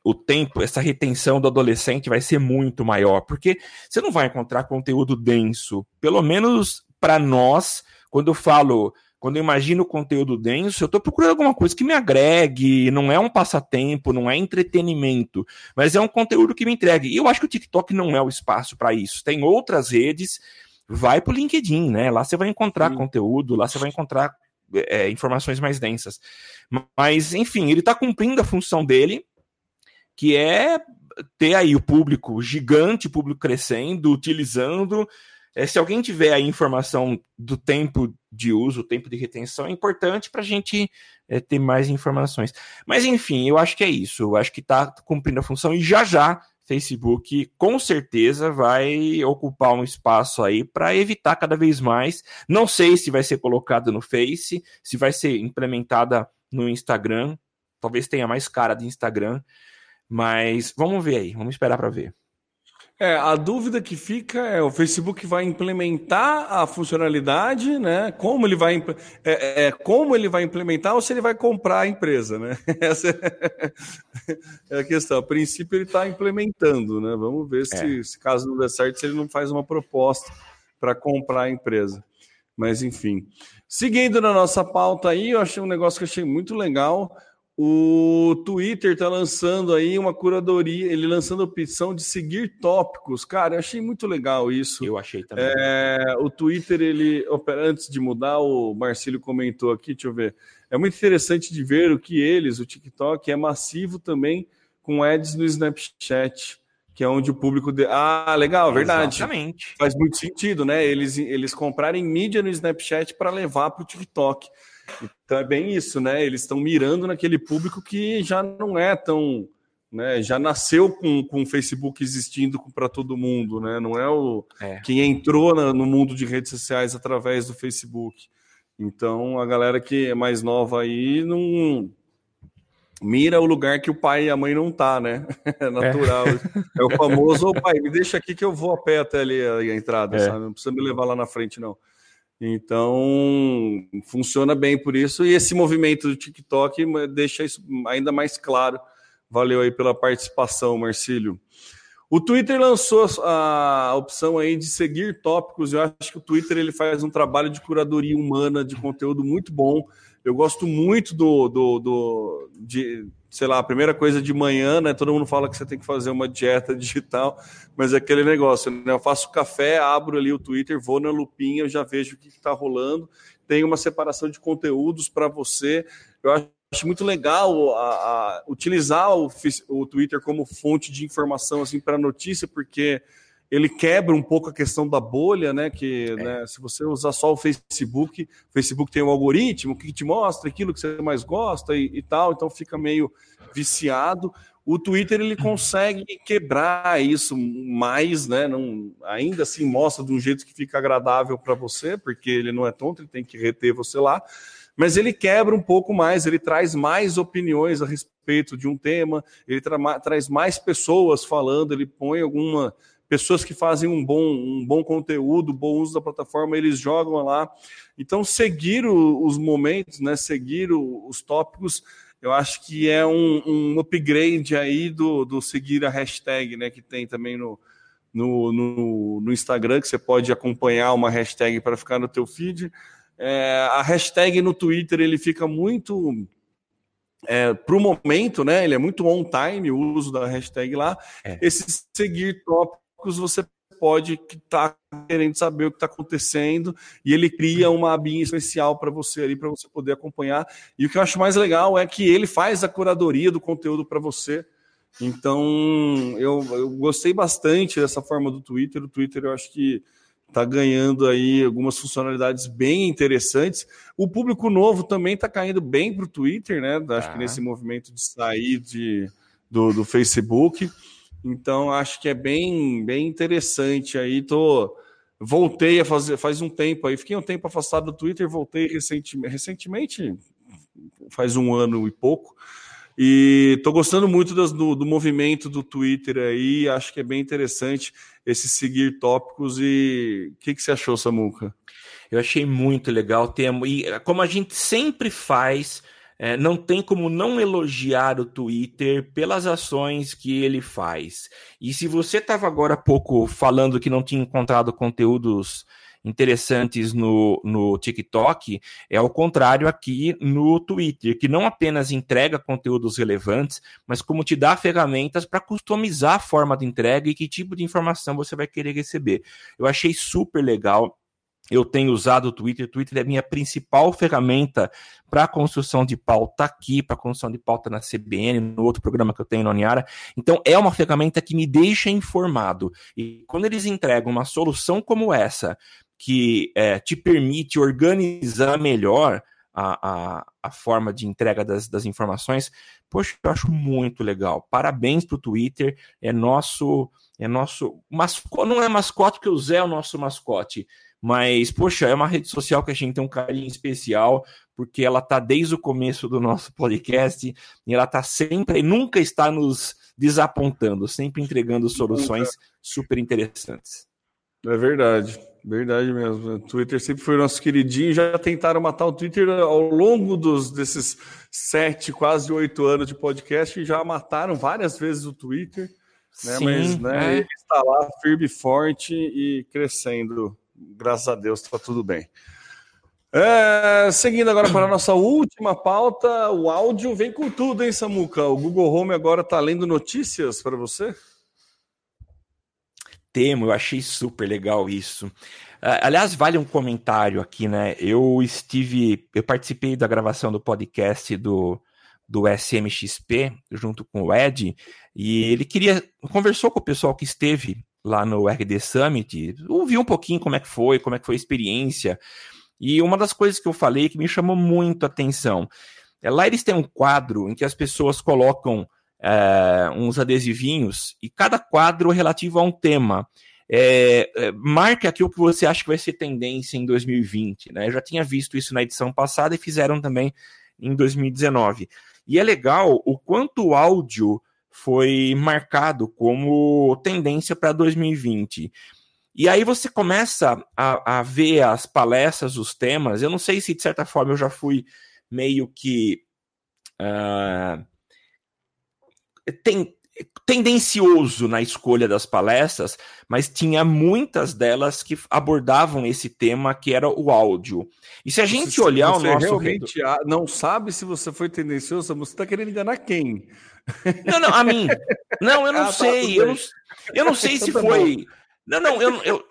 o tempo, essa retenção do adolescente vai ser muito maior, porque você não vai encontrar conteúdo denso. Pelo menos para nós, quando eu falo, quando eu imagino conteúdo denso, eu estou procurando alguma coisa que me agregue, não é um passatempo, não é entretenimento, mas é um conteúdo que me entregue. E eu acho que o TikTok não é o espaço para isso. Tem outras redes vai para o LinkedIn, né? Lá você vai encontrar Sim. conteúdo, lá você vai encontrar é, informações mais densas. Mas, enfim, ele está cumprindo a função dele, que é ter aí o público gigante, o público crescendo, utilizando. É, se alguém tiver a informação do tempo de uso, o tempo de retenção, é importante para a gente é, ter mais informações. Mas, enfim, eu acho que é isso. Eu acho que está cumprindo a função e já já Facebook com certeza vai ocupar um espaço aí para evitar cada vez mais. Não sei se vai ser colocado no Face, se vai ser implementada no Instagram. Talvez tenha mais cara de Instagram, mas vamos ver aí, vamos esperar para ver. É, a dúvida que fica é o Facebook vai implementar a funcionalidade, né? Como ele vai é, é, como ele vai implementar ou se ele vai comprar a empresa, né? Essa é a questão. A princípio ele está implementando, né? Vamos ver se, é. se, caso não der certo, se ele não faz uma proposta. para comprar a empresa. Mas enfim. Seguindo na nossa pauta aí, eu achei um negócio que eu achei muito legal. O Twitter está lançando aí uma curadoria, ele lançando a opção de seguir tópicos. Cara, eu achei muito legal isso. Eu achei também. É, o Twitter, ele, antes de mudar, o Marcílio comentou aqui, deixa eu ver. É muito interessante de ver o que eles, o TikTok, é massivo também com ads no Snapchat, que é onde o público. De... Ah, legal, verdade. Exatamente. Faz muito sentido, né? Eles, eles comprarem mídia no Snapchat para levar para o TikTok. Então é bem isso, né? Eles estão mirando naquele público que já não é tão. Né, já nasceu com, com o Facebook existindo para todo mundo, né? Não é o é. quem entrou na, no mundo de redes sociais através do Facebook. Então a galera que é mais nova aí não mira o lugar que o pai e a mãe não tá, né? É natural. É, é o famoso, ô pai, me deixa aqui que eu vou a pé até ali a, a entrada, é. sabe? Não precisa me levar lá na frente, não. Então, funciona bem por isso. E esse movimento do TikTok deixa isso ainda mais claro. Valeu aí pela participação, Marcílio. O Twitter lançou a opção aí de seguir tópicos. Eu acho que o Twitter ele faz um trabalho de curadoria humana de conteúdo muito bom. Eu gosto muito do, do, do de, sei lá, a primeira coisa de manhã, né? Todo mundo fala que você tem que fazer uma dieta digital, mas é aquele negócio, né? Eu faço café, abro ali o Twitter, vou na lupinha, eu já vejo o que está rolando. Tem uma separação de conteúdos para você. Eu acho muito legal a, a utilizar o, o Twitter como fonte de informação assim para notícia, porque ele quebra um pouco a questão da bolha, né? Que é. né, se você usar só o Facebook, o Facebook tem um algoritmo que te mostra aquilo que você mais gosta e, e tal, então fica meio viciado. O Twitter ele consegue quebrar isso mais, né? Não, ainda assim mostra de um jeito que fica agradável para você, porque ele não é tonto, ele tem que reter você lá. Mas ele quebra um pouco mais, ele traz mais opiniões a respeito de um tema, ele tra traz mais pessoas falando, ele põe alguma pessoas que fazem um bom, um bom conteúdo, bom uso da plataforma, eles jogam lá. Então, seguir o, os momentos, né, seguir o, os tópicos, eu acho que é um, um, upgrade aí do, do seguir a hashtag, né, que tem também no, no, no, no Instagram, que você pode acompanhar uma hashtag para ficar no teu feed. É, a hashtag no Twitter, ele fica muito... É, para o momento, né? Ele é muito on time o uso da hashtag lá. É. Esse seguir tópico você pode estar tá querendo saber o que está acontecendo e ele cria uma abinha especial para você ali para você poder acompanhar. E o que eu acho mais legal é que ele faz a curadoria do conteúdo para você. Então eu, eu gostei bastante dessa forma do Twitter. O Twitter eu acho que está ganhando aí algumas funcionalidades bem interessantes. O público novo também está caindo bem para o Twitter, né? Acho ah. que nesse movimento de sair de, do, do Facebook. Então acho que é bem, bem interessante aí. Tô voltei a fazer faz um tempo aí, fiquei um tempo afastado do Twitter, voltei recentemente, recentemente faz um ano e pouco. E tô gostando muito do, do, movimento do Twitter aí, acho que é bem interessante esse seguir tópicos. E o que, que você achou, Samuca? Eu achei muito legal. Tem, e como a gente sempre faz, é, não tem como não elogiar o Twitter pelas ações que ele faz. E se você estava agora há pouco falando que não tinha encontrado conteúdos interessantes no, no TikTok, é o contrário aqui no Twitter, que não apenas entrega conteúdos relevantes, mas como te dá ferramentas para customizar a forma de entrega e que tipo de informação você vai querer receber. Eu achei super legal eu tenho usado o Twitter. O Twitter é a minha principal ferramenta para construção de pauta aqui, para construção de pauta na CBN, no outro programa que eu tenho no Aniara. Então, é uma ferramenta que me deixa informado. E quando eles entregam uma solução como essa, que é, te permite organizar melhor a, a, a forma de entrega das, das informações, poxa, eu acho muito legal. Parabéns para o Twitter. É nosso. É nosso. Mascote, não é mascote, porque o Zé é o nosso mascote mas, poxa, é uma rede social que a gente tem um carinho especial, porque ela está desde o começo do nosso podcast e ela está sempre, nunca está nos desapontando, sempre entregando soluções super interessantes. É verdade, verdade mesmo. O Twitter sempre foi nosso queridinho. Já tentaram matar o Twitter ao longo dos, desses sete, quase oito anos de podcast e já mataram várias vezes o Twitter. Né? Sim, Mas né, é. ele está lá firme, forte e crescendo graças a Deus está tudo bem. É, seguindo agora para a nossa última pauta, o áudio vem com tudo, hein, Samuca? O Google Home agora está lendo notícias para você? Temo, eu achei super legal isso. Aliás, vale um comentário aqui, né? Eu estive, eu participei da gravação do podcast do, do SMXP junto com o Ed, e ele queria, conversou com o pessoal que esteve lá no RD Summit, ouviu um pouquinho como é que foi, como é que foi a experiência. E uma das coisas que eu falei que me chamou muito a atenção, é lá eles têm um quadro em que as pessoas colocam é, uns adesivinhos e cada quadro relativo a um tema. É, é, marque aquilo que você acha que vai ser tendência em 2020. Né? Eu já tinha visto isso na edição passada e fizeram também em 2019. E é legal o quanto o áudio foi marcado como tendência para 2020. E aí você começa a, a, ver as palestras, os temas. Eu não sei se de certa forma eu já fui meio que uh, tem, tendencioso na escolha das palestras, mas tinha muitas delas que abordavam esse tema que era o áudio. E se a gente olhar o nosso realmente não sabe se você foi tendencioso, você está querendo enganar quem? Não, não, a mim. Não, eu não ah, tá, sei. Eu não, eu não sei se foi. Não, não, eu, eu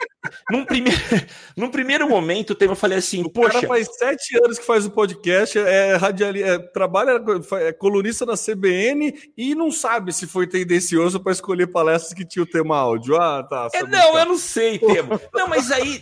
num, primeiro, num primeiro momento eu falei assim, o poxa. cara faz sete anos que faz o podcast, é, radiali, é, trabalha, é colunista na CBN e não sabe se foi tendencioso para escolher palestras que tinha o tema áudio. Ah, tá. É, não, eu não sei, tema. Não, mas aí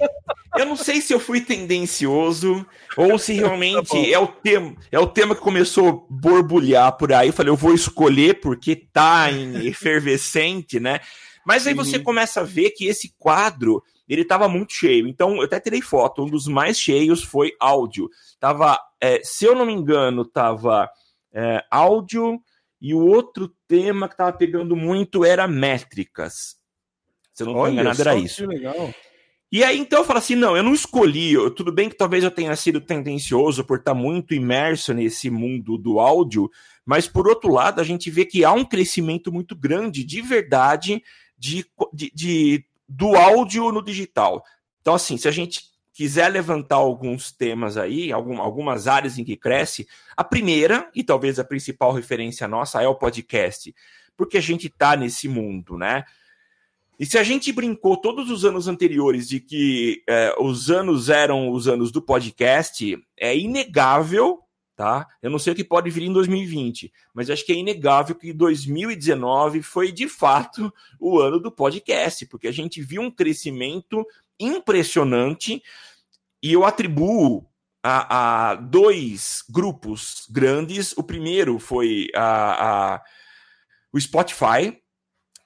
eu não sei se eu fui tendencioso ou se realmente tá é o tema, é o tema que começou a borbulhar por aí. Eu falei, eu vou escolher porque tá em efervescente, né? Mas aí você começa a ver que esse quadro ele estava muito cheio. Então, eu até tirei foto. Um dos mais cheios foi áudio. Tava, é, se eu não me engano, tava é, áudio e o outro tema que estava pegando muito era métricas. Se eu não estou enganado, era isso. E aí, então, eu falo assim: não, eu não escolhi. Eu, tudo bem que talvez eu tenha sido tendencioso por estar muito imerso nesse mundo do áudio, mas por outro lado, a gente vê que há um crescimento muito grande de verdade de, de, de, do áudio no digital. Então, assim, se a gente quiser levantar alguns temas aí, algum, algumas áreas em que cresce, a primeira, e talvez a principal referência nossa, é o podcast, porque a gente está nesse mundo, né? E se a gente brincou todos os anos anteriores de que é, os anos eram os anos do podcast, é inegável tá? Eu não sei o que pode vir em 2020, mas acho que é inegável que 2019 foi de fato o ano do podcast, porque a gente viu um crescimento impressionante e eu atribuo a, a dois grupos grandes. O primeiro foi a, a, o Spotify,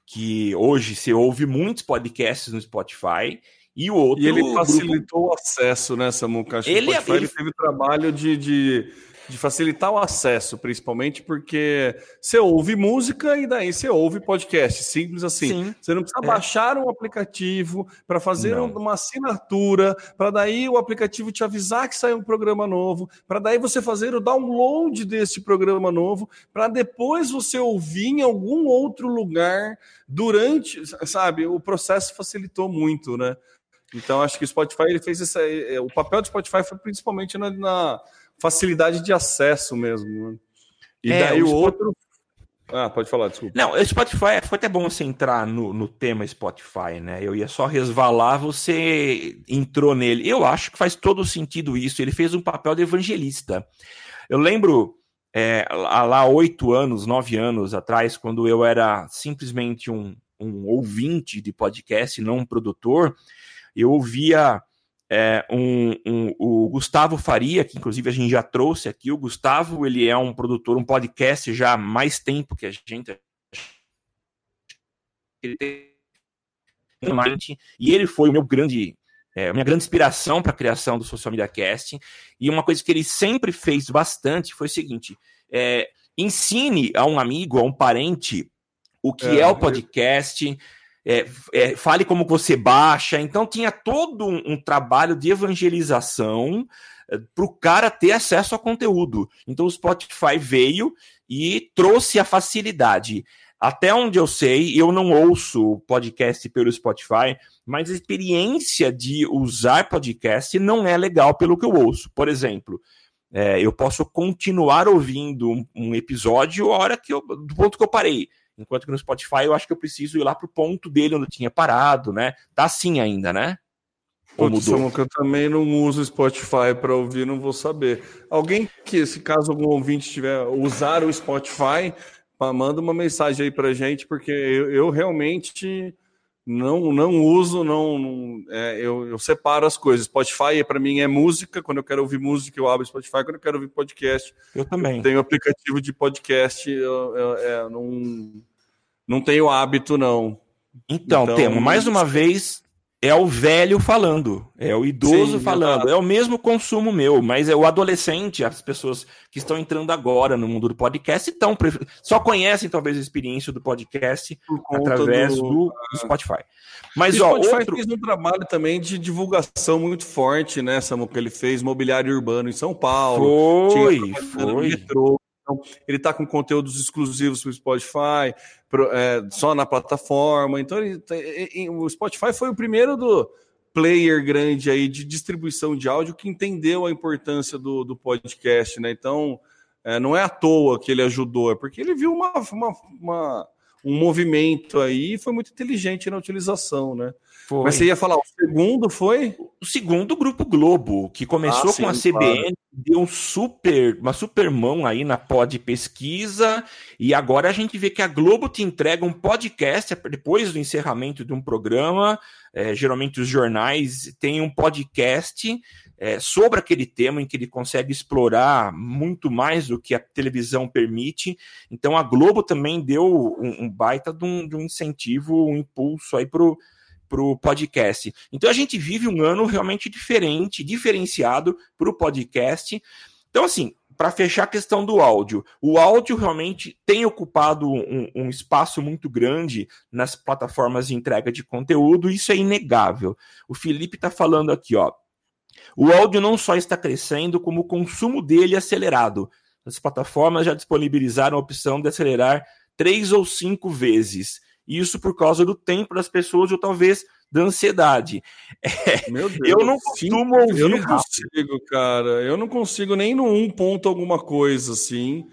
que hoje se ouve muitos podcasts no Spotify. E o outro. E ele facilitou grupo... o acesso, né, Samuca? Ele, o Spotify, ele... teve trabalho de, de de facilitar o acesso, principalmente porque você ouve música e daí você ouve podcast, simples assim. Sim, você não precisa é. baixar um aplicativo para fazer não. uma assinatura, para daí o aplicativo te avisar que sai um programa novo, para daí você fazer o download desse programa novo, para depois você ouvir em algum outro lugar durante, sabe? O processo facilitou muito, né? Então acho que o Spotify ele fez essa, o papel do Spotify foi principalmente na, na facilidade de acesso mesmo. Né? E é, daí o, o outro. Ah, pode falar, desculpa. Não, o Spotify foi até bom você entrar no, no tema Spotify, né? Eu ia só resvalar, você entrou nele. Eu acho que faz todo sentido isso. Ele fez um papel de evangelista. Eu lembro é, lá oito anos, nove anos atrás, quando eu era simplesmente um, um ouvinte de podcast, não um produtor, eu ouvia é, um, um, o Gustavo Faria, que inclusive a gente já trouxe aqui. O Gustavo, ele é um produtor, um podcast já há mais tempo que a gente. Ele tem e ele foi o meu grande, é, minha grande inspiração para a criação do Social Media Cast. E uma coisa que ele sempre fez bastante foi o seguinte: é, ensine a um amigo, a um parente, o que é, é o podcast, é, é, fale como você baixa. Então tinha todo um, um trabalho de evangelização é, para o cara ter acesso a conteúdo. Então o Spotify veio e trouxe a facilidade. Até onde eu sei, eu não ouço podcast pelo Spotify, mas a experiência de usar podcast não é legal pelo que eu ouço. Por exemplo, é, eu posso continuar ouvindo um, um, episódio a hora que eu, do ponto que eu parei. Enquanto que no Spotify eu acho que eu preciso ir lá pro ponto dele onde eu tinha parado, né? Tá assim ainda, né? Putz, eu também não uso Spotify para ouvir, não vou saber. Alguém que, se caso algum ouvinte tiver usar o Spotify, manda uma mensagem aí para gente, porque eu, eu realmente não não uso, não, não é, eu, eu, separo as coisas. Spotify para mim é música. Quando eu quero ouvir música, eu abro Spotify. Quando eu quero ouvir podcast, eu também eu tenho aplicativo de podcast. Eu, eu é, não não tenho hábito não. Então, então temos mais uma vez é o velho falando, é o idoso Sim, falando, é o mesmo consumo meu, mas é o adolescente, as pessoas que estão entrando agora no mundo do podcast estão só conhecem talvez a experiência do podcast através do, do, do, Spotify. Mas o ó, Spotify outro... fez um trabalho também de divulgação muito forte, né, Samu, que ele fez mobiliário urbano em São Paulo, foi, foi. Metrô, então, ele está com conteúdos exclusivos para o Spotify, pro, é, só na plataforma. Então, ele, o Spotify foi o primeiro do player grande aí de distribuição de áudio que entendeu a importância do, do podcast, né? Então, é, não é à toa que ele ajudou, é porque ele viu uma, uma, uma um movimento aí e foi muito inteligente na utilização, né? Foi. Mas você ia falar, o segundo foi? O segundo, Grupo Globo, que começou ah, com sim, a CBN, claro. deu um super, uma super mão aí na pod pesquisa, e agora a gente vê que a Globo te entrega um podcast depois do encerramento de um programa. É, geralmente os jornais têm um podcast é, sobre aquele tema em que ele consegue explorar muito mais do que a televisão permite. Então a Globo também deu um, um baita de um, de um incentivo, um impulso aí para o para o podcast. Então a gente vive um ano realmente diferente, diferenciado para o podcast. Então, assim, para fechar a questão do áudio, o áudio realmente tem ocupado um, um, espaço muito grande nas plataformas de entrega de conteúdo, isso é inegável. O Felipe está falando aqui, ó. O áudio não só está crescendo, como o consumo dele é acelerado. As plataformas já disponibilizaram a opção de acelerar três ou cinco vezes. Isso por causa do tempo das pessoas ou talvez da ansiedade. É, Meu Deus, eu não costumo sim, ouvir. Eu não consigo, cara. Eu não consigo nem no um ponto alguma coisa assim.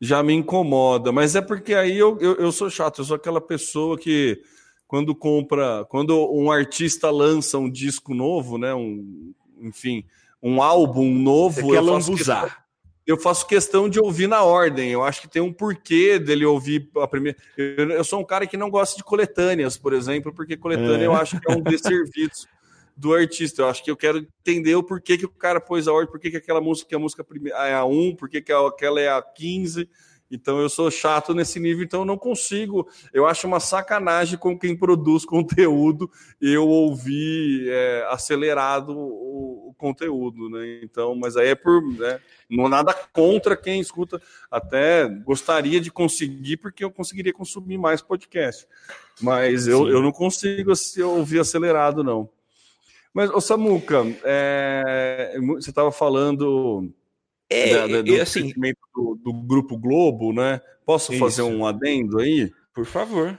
Já me incomoda. Mas é porque aí eu, eu, eu sou chato. Eu sou aquela pessoa que quando compra, quando um artista lança um disco novo, né? Um, enfim, um álbum novo, Você quer lambuzar eu faço questão de ouvir na ordem. Eu acho que tem um porquê dele ouvir a primeira. Eu, eu sou um cara que não gosta de coletâneas, por exemplo, porque coletânea é. eu acho que é um desserviço do artista. Eu acho que eu quero entender o porquê que o cara pôs a ordem, porquê que aquela música é a música é a 1, porquê que aquela é a 15. Então eu sou chato nesse nível, então eu não consigo. Eu acho uma sacanagem com quem produz conteúdo eu ouvir é, acelerado o, o, conteúdo, né? Então, mas aí é por né, não nada contra quem escuta. Até gostaria de conseguir, porque eu conseguiria consumir mais podcast. Mas eu, eu não consigo ouvir acelerado, não. Mas, ô Samuca, é, você estava falando é, da, da, do assim, do, do, Grupo Globo, né? Posso isso. fazer um adendo aí? Por favor.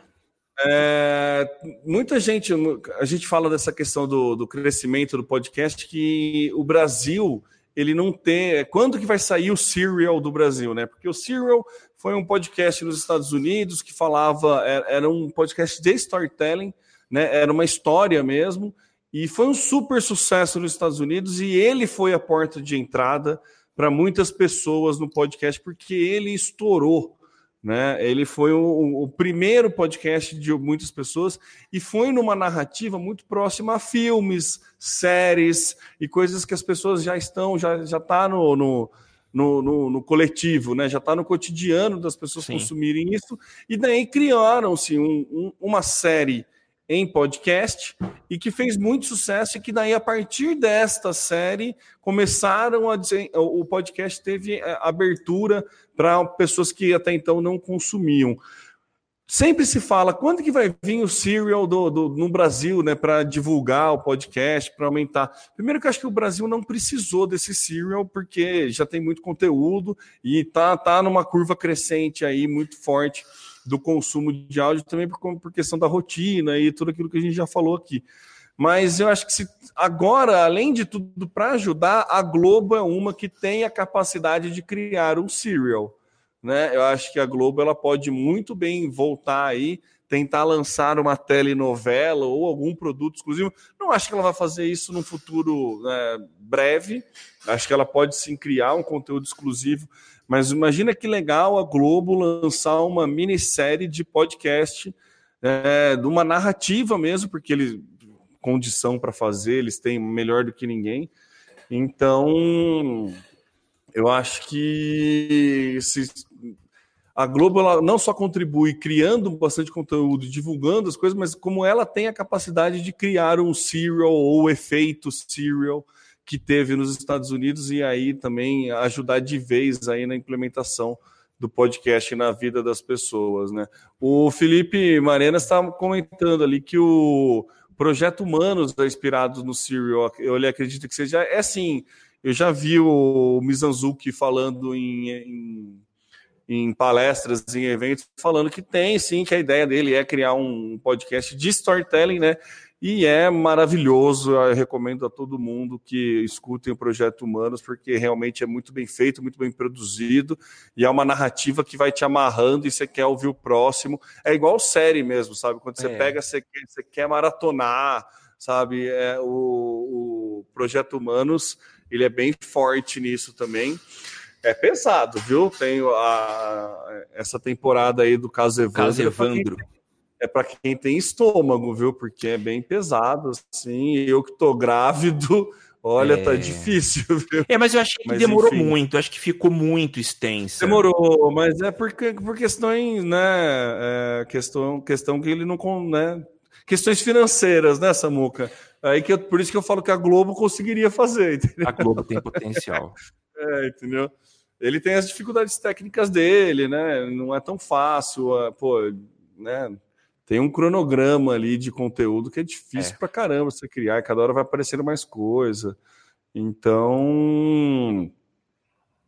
É, muita gente, a gente fala dessa questão do, do, crescimento do podcast, que o Brasil, ele não tem. Quando que vai sair o Serial do Brasil, né? Porque o Serial foi um podcast nos Estados Unidos que falava, era, era um podcast de storytelling, né? Era uma história mesmo, e foi um super sucesso nos Estados Unidos, e ele foi a porta de entrada para muitas pessoas no podcast, porque ele estourou. Né? Ele foi o, o, primeiro podcast de muitas pessoas e foi numa narrativa muito próxima a filmes, séries e coisas que as pessoas já estão, já já está no, no, no, no, coletivo, né? Já está no cotidiano das pessoas Sim. consumirem isso e daí criaram-se um, um, uma série em podcast e que fez muito sucesso e que daí a partir desta série começaram a dizer, o podcast teve é, abertura para pessoas que até então não consumiam. Sempre se fala quando que vai vir o serial do, do no Brasil, né, para divulgar o podcast, para aumentar. Primeiro que eu acho que o Brasil não precisou desse serial porque já tem muito conteúdo e tá tá numa curva crescente aí muito forte do consumo de áudio também por, por questão da rotina e tudo aquilo que a gente já falou aqui. Mas eu acho que se, agora, além de tudo, para ajudar, a Globo é uma que tem a capacidade de criar um serial. Né? Eu acho que a Globo ela pode muito bem voltar aí, tentar lançar uma telenovela ou algum produto exclusivo. Não acho que ela vai fazer isso no futuro né, breve. Acho que ela pode sim criar um conteúdo exclusivo. Mas imagina que legal a Globo lançar uma minissérie de podcast, é, de uma narrativa mesmo, porque eles condição para fazer, eles têm melhor do que ninguém. Então, eu acho que se a Globo ela não só contribui criando bastante conteúdo, divulgando as coisas, mas como ela tem a capacidade de criar um serial ou efeito serial que teve nos Estados Unidos e aí também ajudar de vez aí na implementação do podcast na vida das pessoas, né? O Felipe Marena está comentando ali que o Projeto Humanos é inspirado no Serial, eu acredito que seja. É assim, eu já vi o Mizanzuki falando em, em, em, palestras, em eventos, falando que tem sim, que a ideia dele é criar um podcast de storytelling, né? E é maravilhoso, eu recomendo a todo mundo que escutem o Projeto Humanos, porque realmente é muito bem feito, muito bem produzido, e é uma narrativa que vai te amarrando e você quer ouvir o próximo. É igual série mesmo, sabe? Quando você é. pega, você quer, você quer maratonar, sabe? É, o, o Projeto Humanos, ele é bem forte nisso também. É pesado, viu? Tem a, essa temporada aí do Caso Evandro. Caso Evandro é para quem tem estômago, viu? Porque é bem pesado, assim. Eu que tô grávido, olha, tá é... tá difícil, viu? É, mas eu achei que mas, demorou enfim. muito, acho que ficou muito extensa. Demorou, mas é porque, por questões, né? É, questão, questão que ele não. Né, questões financeiras, né, Samuca? Aí que eu, por isso que eu falo que a Globo conseguiria fazer. Entendeu? A Globo tem potencial. é, entendeu? Ele tem as dificuldades técnicas dele, né? Não é tão fácil, pô, né? Tem um cronograma ali de conteúdo que é difícil é. pra caramba você criar, cada hora vai aparecendo mais coisa. Então,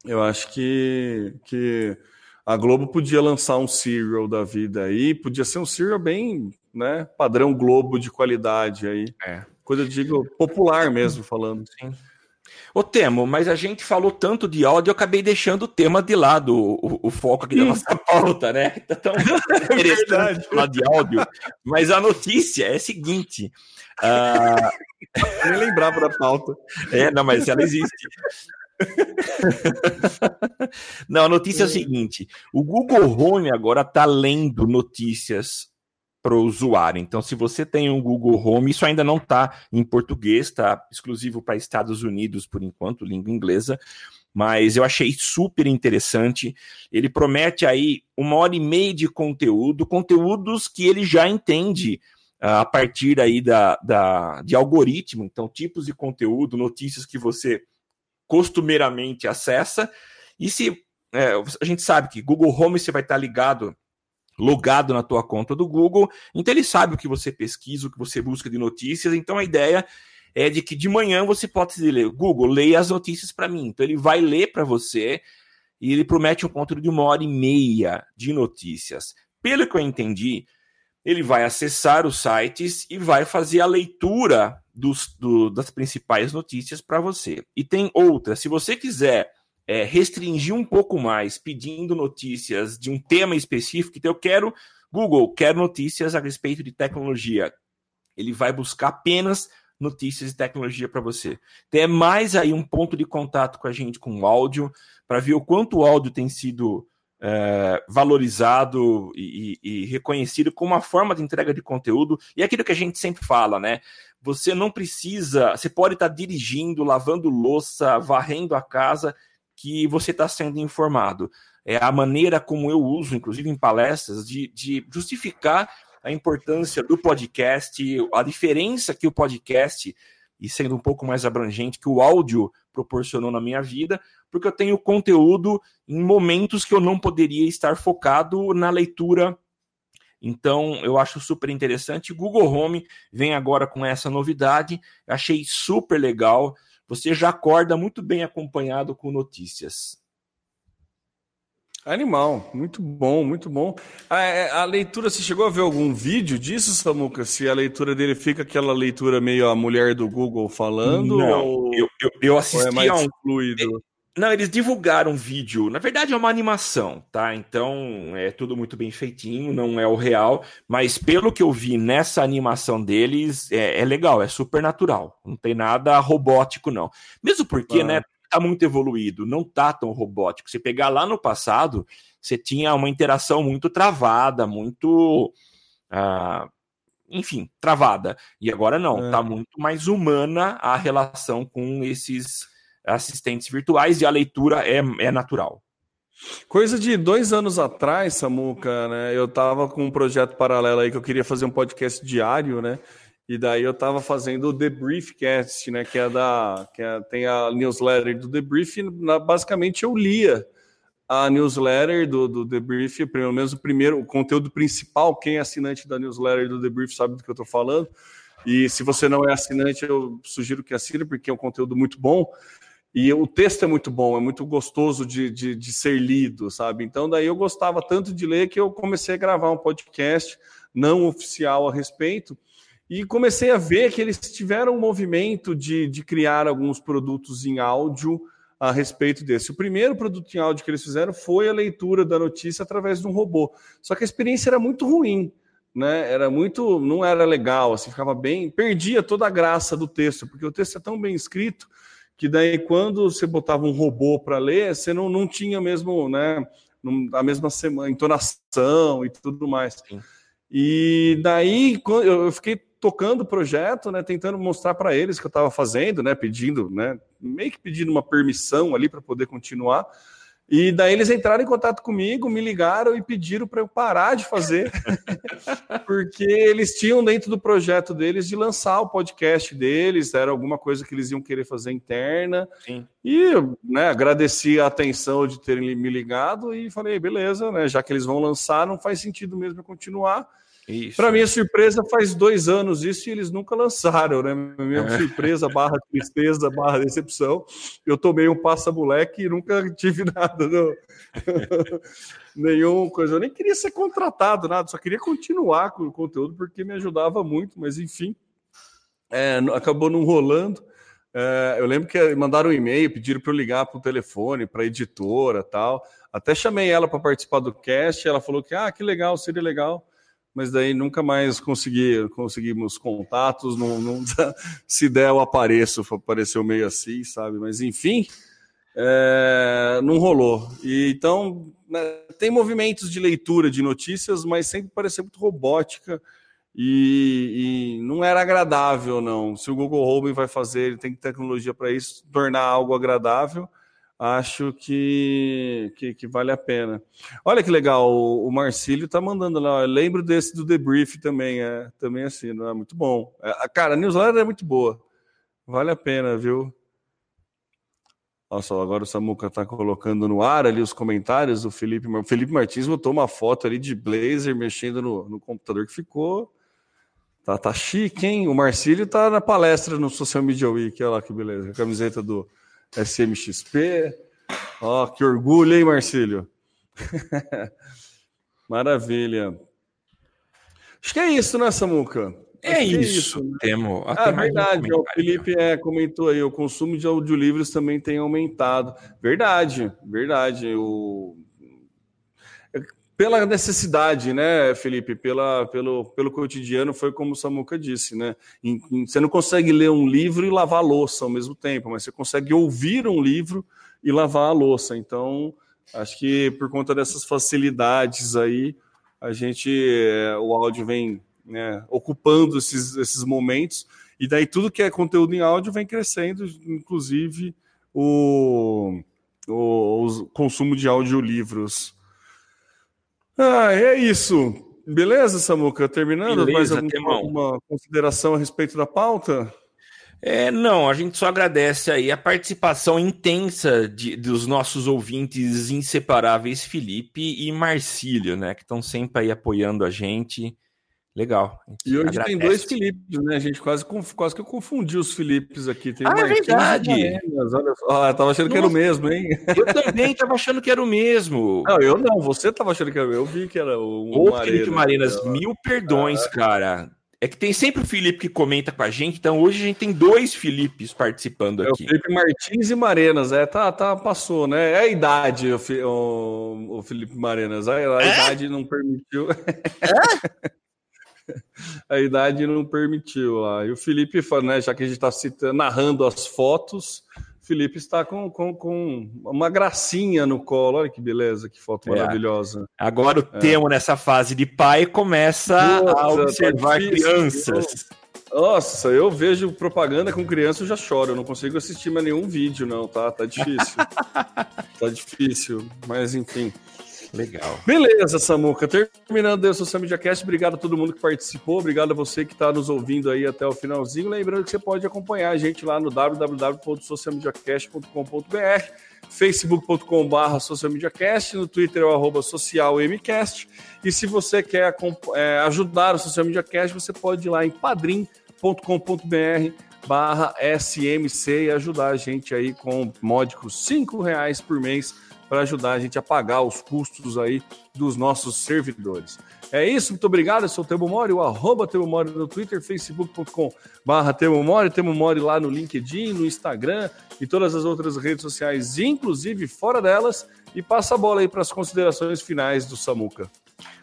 eu acho que, que a Globo podia lançar um serial da vida aí, podia ser um serial bem, né, padrão Globo de qualidade aí. É. Coisa, digo, popular mesmo falando. Sim. Ô Temo, mas a gente falou tanto de áudio, eu acabei deixando o tema de lado, o, o foco aqui da nossa pauta, né? Tá tão é interessante falar de áudio. Mas a notícia é a seguinte. Uh... Nem lembrava da pauta. É, não, mas ela existe. não, a notícia é o seguinte: o Google Home agora está lendo notícias para o usuário. Então, se você tem um Google Home, isso ainda não está em português, está exclusivo para Estados Unidos por enquanto, língua inglesa. Mas eu achei super interessante. Ele promete aí uma hora e meia de conteúdo, conteúdos que ele já entende uh, a partir aí da, da, de algoritmo. Então, tipos de conteúdo, notícias que você costumeiramente acessa. E se é, a gente sabe que Google Home você vai estar ligado logado na tua conta do Google, então ele sabe o que você pesquisa, o que você busca de notícias, então a ideia é de que de manhã você pode dizer, Google, leia as notícias para mim. Então ele vai ler para você e ele promete um conteúdo de uma hora e meia de notícias. Pelo que eu entendi, ele vai acessar os sites e vai fazer a leitura dos, do, das principais notícias para você. E tem outra, se você quiser é, restringir um pouco mais, pedindo notícias de um tema específico. Então, eu quero, Google, quero notícias a respeito de tecnologia. Ele vai buscar apenas notícias de tecnologia para você. Tem mais aí um ponto de contato com a gente com o áudio, para ver o quanto o áudio tem sido é, valorizado e, e, reconhecido como uma forma de entrega de conteúdo. E é aquilo que a gente sempre fala, né? Você não precisa, você pode estar dirigindo, lavando louça, varrendo a casa que você está sendo informado. É a maneira como eu uso, inclusive em palestras, de, de justificar a importância do podcast, a diferença que o podcast, e sendo um pouco mais abrangente, que o áudio proporcionou na minha vida, porque eu tenho conteúdo em momentos que eu não poderia estar focado na leitura. Então, eu acho super interessante. Google Home vem agora com essa novidade, achei super legal você já acorda muito bem acompanhado com notícias. Animal, muito bom, muito bom. A, é, a, leitura, você chegou a ver algum vídeo disso, Samuca? Se a leitura dele fica aquela leitura meio a mulher do Google falando? Não, ou, eu, eu, eu assisti é mais um... fluido? Não, eles divulgaram um vídeo. Na verdade, é uma animação, tá? Então é tudo muito bem feitinho, não é o real. Mas pelo que eu vi nessa animação deles, é, é legal, é super natural. Não tem nada robótico, não. Mesmo porque, ah. né? Tá muito evoluído, não tá tão robótico. Se pegar lá no passado, você tinha uma interação muito travada, muito. Uh, enfim, travada. E agora não, é. tá muito mais humana a relação com esses assistentes virtuais e a leitura é, é natural. Coisa de dois anos atrás, Samuca, né? Eu tava com um projeto paralelo aí que eu queria fazer um podcast diário, né? E daí eu tava fazendo o Debriefcast, né? Que é da. Que é, tem a newsletter do Debrief. Na, basicamente eu lia a newsletter do, do Debrief, pelo menos o primeiro, o conteúdo principal. Quem é assinante da newsletter do Debrief sabe do que eu tô falando. E se você não é assinante, eu sugiro que assine, porque é um conteúdo muito bom. E o texto é muito bom, é muito gostoso de, de, de, ser lido, sabe? Então, daí eu gostava tanto de ler que eu comecei a gravar um podcast não oficial a respeito. E comecei a ver que eles tiveram um movimento de, de criar alguns produtos em áudio a respeito desse. O primeiro produto em áudio que eles fizeram foi a leitura da notícia através de um robô. Só que a experiência era muito ruim, né? Era muito, não era legal, assim, ficava bem, perdia toda a graça do texto, porque o texto é tão bem escrito que daí quando você botava um robô para ler, você não, não tinha mesmo, né, a mesma semana, entonação e tudo mais. Sim. E daí eu fiquei tocando o projeto, né, tentando mostrar para eles que eu estava fazendo, né, pedindo, né, meio que pedindo uma permissão ali para poder continuar. E daí eles entraram em contato comigo, me ligaram e pediram para eu parar de fazer, porque eles tinham dentro do projeto deles de lançar o podcast deles, era alguma coisa que eles iam querer fazer interna. Sim. E né, agradeci a atenção de terem me ligado e falei, beleza, né, já que eles vão lançar, não faz sentido mesmo eu continuar. Para minha surpresa, faz dois anos isso e eles nunca lançaram, né? Minha é. surpresa, barra tristeza, barra decepção. Eu tomei um passa-moleque e nunca tive nada, não. nenhum coisa. Eu nem queria ser contratado, nada, só queria continuar com o conteúdo porque me ajudava muito, mas enfim, é, acabou não rolando. É, eu lembro que mandaram um e-mail, pediram para eu ligar para o telefone, para a editora tal. Até chamei ela para participar do cast, ela falou que, ah, que legal, seria legal mas daí nunca mais consegui, conseguimos contatos, não, não, se der eu apareço, apareceu meio assim, sabe? Mas enfim, é, não rolou. E, então, né, tem movimentos de leitura de notícias, mas sempre parecia muito robótica e, e, não era agradável, não. Se o Google Home vai fazer, ele tem tecnologia para isso, tornar algo agradável acho que, que, que, vale a pena. Olha que legal, o, o Marcílio tá mandando lá, lembro desse do debrief também, é também assim, não é muito bom. É, cara, a newsletter é muito boa, vale a pena, viu? Nossa, agora o Samuca tá colocando no ar ali os comentários do Felipe. O Felipe Martins botou uma foto ali de blazer mexendo no, no computador que ficou. Tá, tá chique, hein? O Marcílio tá na palestra no Social Media Week. Olha lá que beleza. A camiseta do, SMXP. Ó, oh, que orgulho, hein, Marcílio? Maravilha. Acho que é isso, né, Samuca? É isso. é isso. Né? Temo. Ah, verdade. O Felipe é, comentou aí, o consumo de audiolivros também tem aumentado. Verdade, verdade. O pela necessidade, né, Felipe? Pela, pelo, pelo cotidiano, foi como o Samuca disse, né? Em, em, você não consegue ler um livro e lavar a louça ao mesmo tempo, mas você consegue ouvir um livro e lavar a louça. Então, acho que por conta dessas facilidades aí, a gente, é, o áudio vem né, ocupando esses, esses momentos, e daí tudo que é conteúdo em áudio vem crescendo, inclusive o, o, o consumo de audiolivros. Ah, é isso. Beleza, Samuca? Terminando? Beleza, Mais alguma, alguma consideração a respeito da pauta? É, não, a gente só agradece aí a participação intensa de, dos nossos ouvintes inseparáveis, Felipe e Marcílio, né? Que estão sempre aí apoiando a gente. Legal. E hoje agradece. tem dois Filipes, né? A gente quase, quase que eu confundi os Filipes aqui. Tem ah, é verdade. olha só. Ah, tava achando Nossa. que era o mesmo, hein? Eu também tava achando que era o mesmo. Não, eu não. Você tava achando que era o mesmo. Eu vi que era o. Ô, Felipe Marinas, mil perdões, ah. cara. É que tem sempre o Felipe que comenta com a gente, então hoje a gente tem dois Filipes participando aqui. É o Felipe Martins e Marenas, é, tá, tá, passou, né? É a idade, o, o, o Felipe Marenas, a, a é? idade não permitiu. É? a idade não permitiu lá. E o Felipe, né, já que a gente está narrando as fotos, Felipe está com, com, com, uma gracinha no colo. Olha que beleza, que foto é. maravilhosa. Agora o é. Temo, nessa fase de pai, começa Nossa, a tá observar tá crianças. Nossa, eu vejo propaganda com criança, eu já choro. Eu não consigo assistir mais nenhum vídeo, não, tá? Tá difícil. tá difícil, mas enfim. Legal. Beleza, Samuca. Terminando o Social Media Cast, obrigado a todo mundo que participou, obrigado a você que está nos ouvindo aí até o finalzinho. Lembrando que você pode acompanhar a gente lá no www.socialmediacast.com.br, facebook.com.br socialmediacast, no Twitter é o arroba socialmcast. E se você quer é, ajudar o Social Media Cast, você pode ir lá em padrim.com.br barra SMC e ajudar a gente aí com módicos cinco reais por mês para ajudar a gente a pagar os custos aí dos nossos servidores. É isso, muito obrigado. Eu sou o Temo Mori, o arroba Temo Mori no Twitter, facebook.com barra Temo Mori, Temo Mori lá no LinkedIn, no Instagram e todas as outras redes sociais, inclusive fora delas. E passa a bola aí para as considerações finais do Samuca.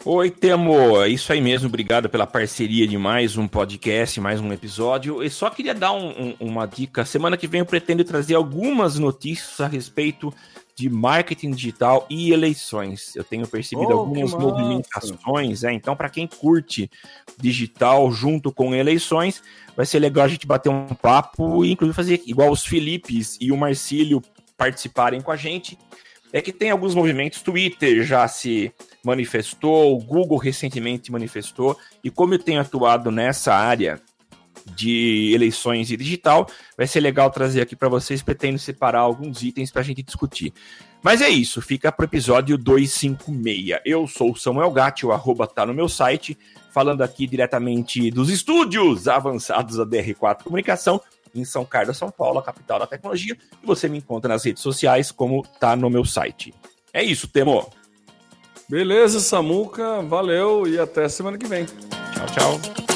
Oi, Temo, é isso aí mesmo, obrigado pela parceria de mais um podcast, mais um episódio. Eu só queria dar um, um, uma dica. Semana que vem eu pretendo trazer algumas notícias a respeito de marketing digital e eleições. Eu tenho percebido oh, algumas movimentações, é, então para quem curte digital junto com eleições, vai ser legal a gente bater um papo e inclusive fazer igual os Filipes e o Marcílio participarem com a gente. É que tem alguns movimentos, Twitter já se manifestou, o Google recentemente manifestou, e como eu tenho atuado nessa área de eleições e digital. Vai ser legal trazer aqui para vocês. Pretendo separar alguns itens para a gente discutir. Mas é isso, fica para o episódio 256. Eu sou o Samuel Gatti, o arroba tá no meu site, falando aqui diretamente dos estúdios avançados da DR4 Comunicação, em São Carlos, São Paulo, a capital da tecnologia. E você me encontra nas redes sociais, como tá no meu site. É isso, Temo. Beleza, Samuca, valeu e até semana que vem. Tchau, tchau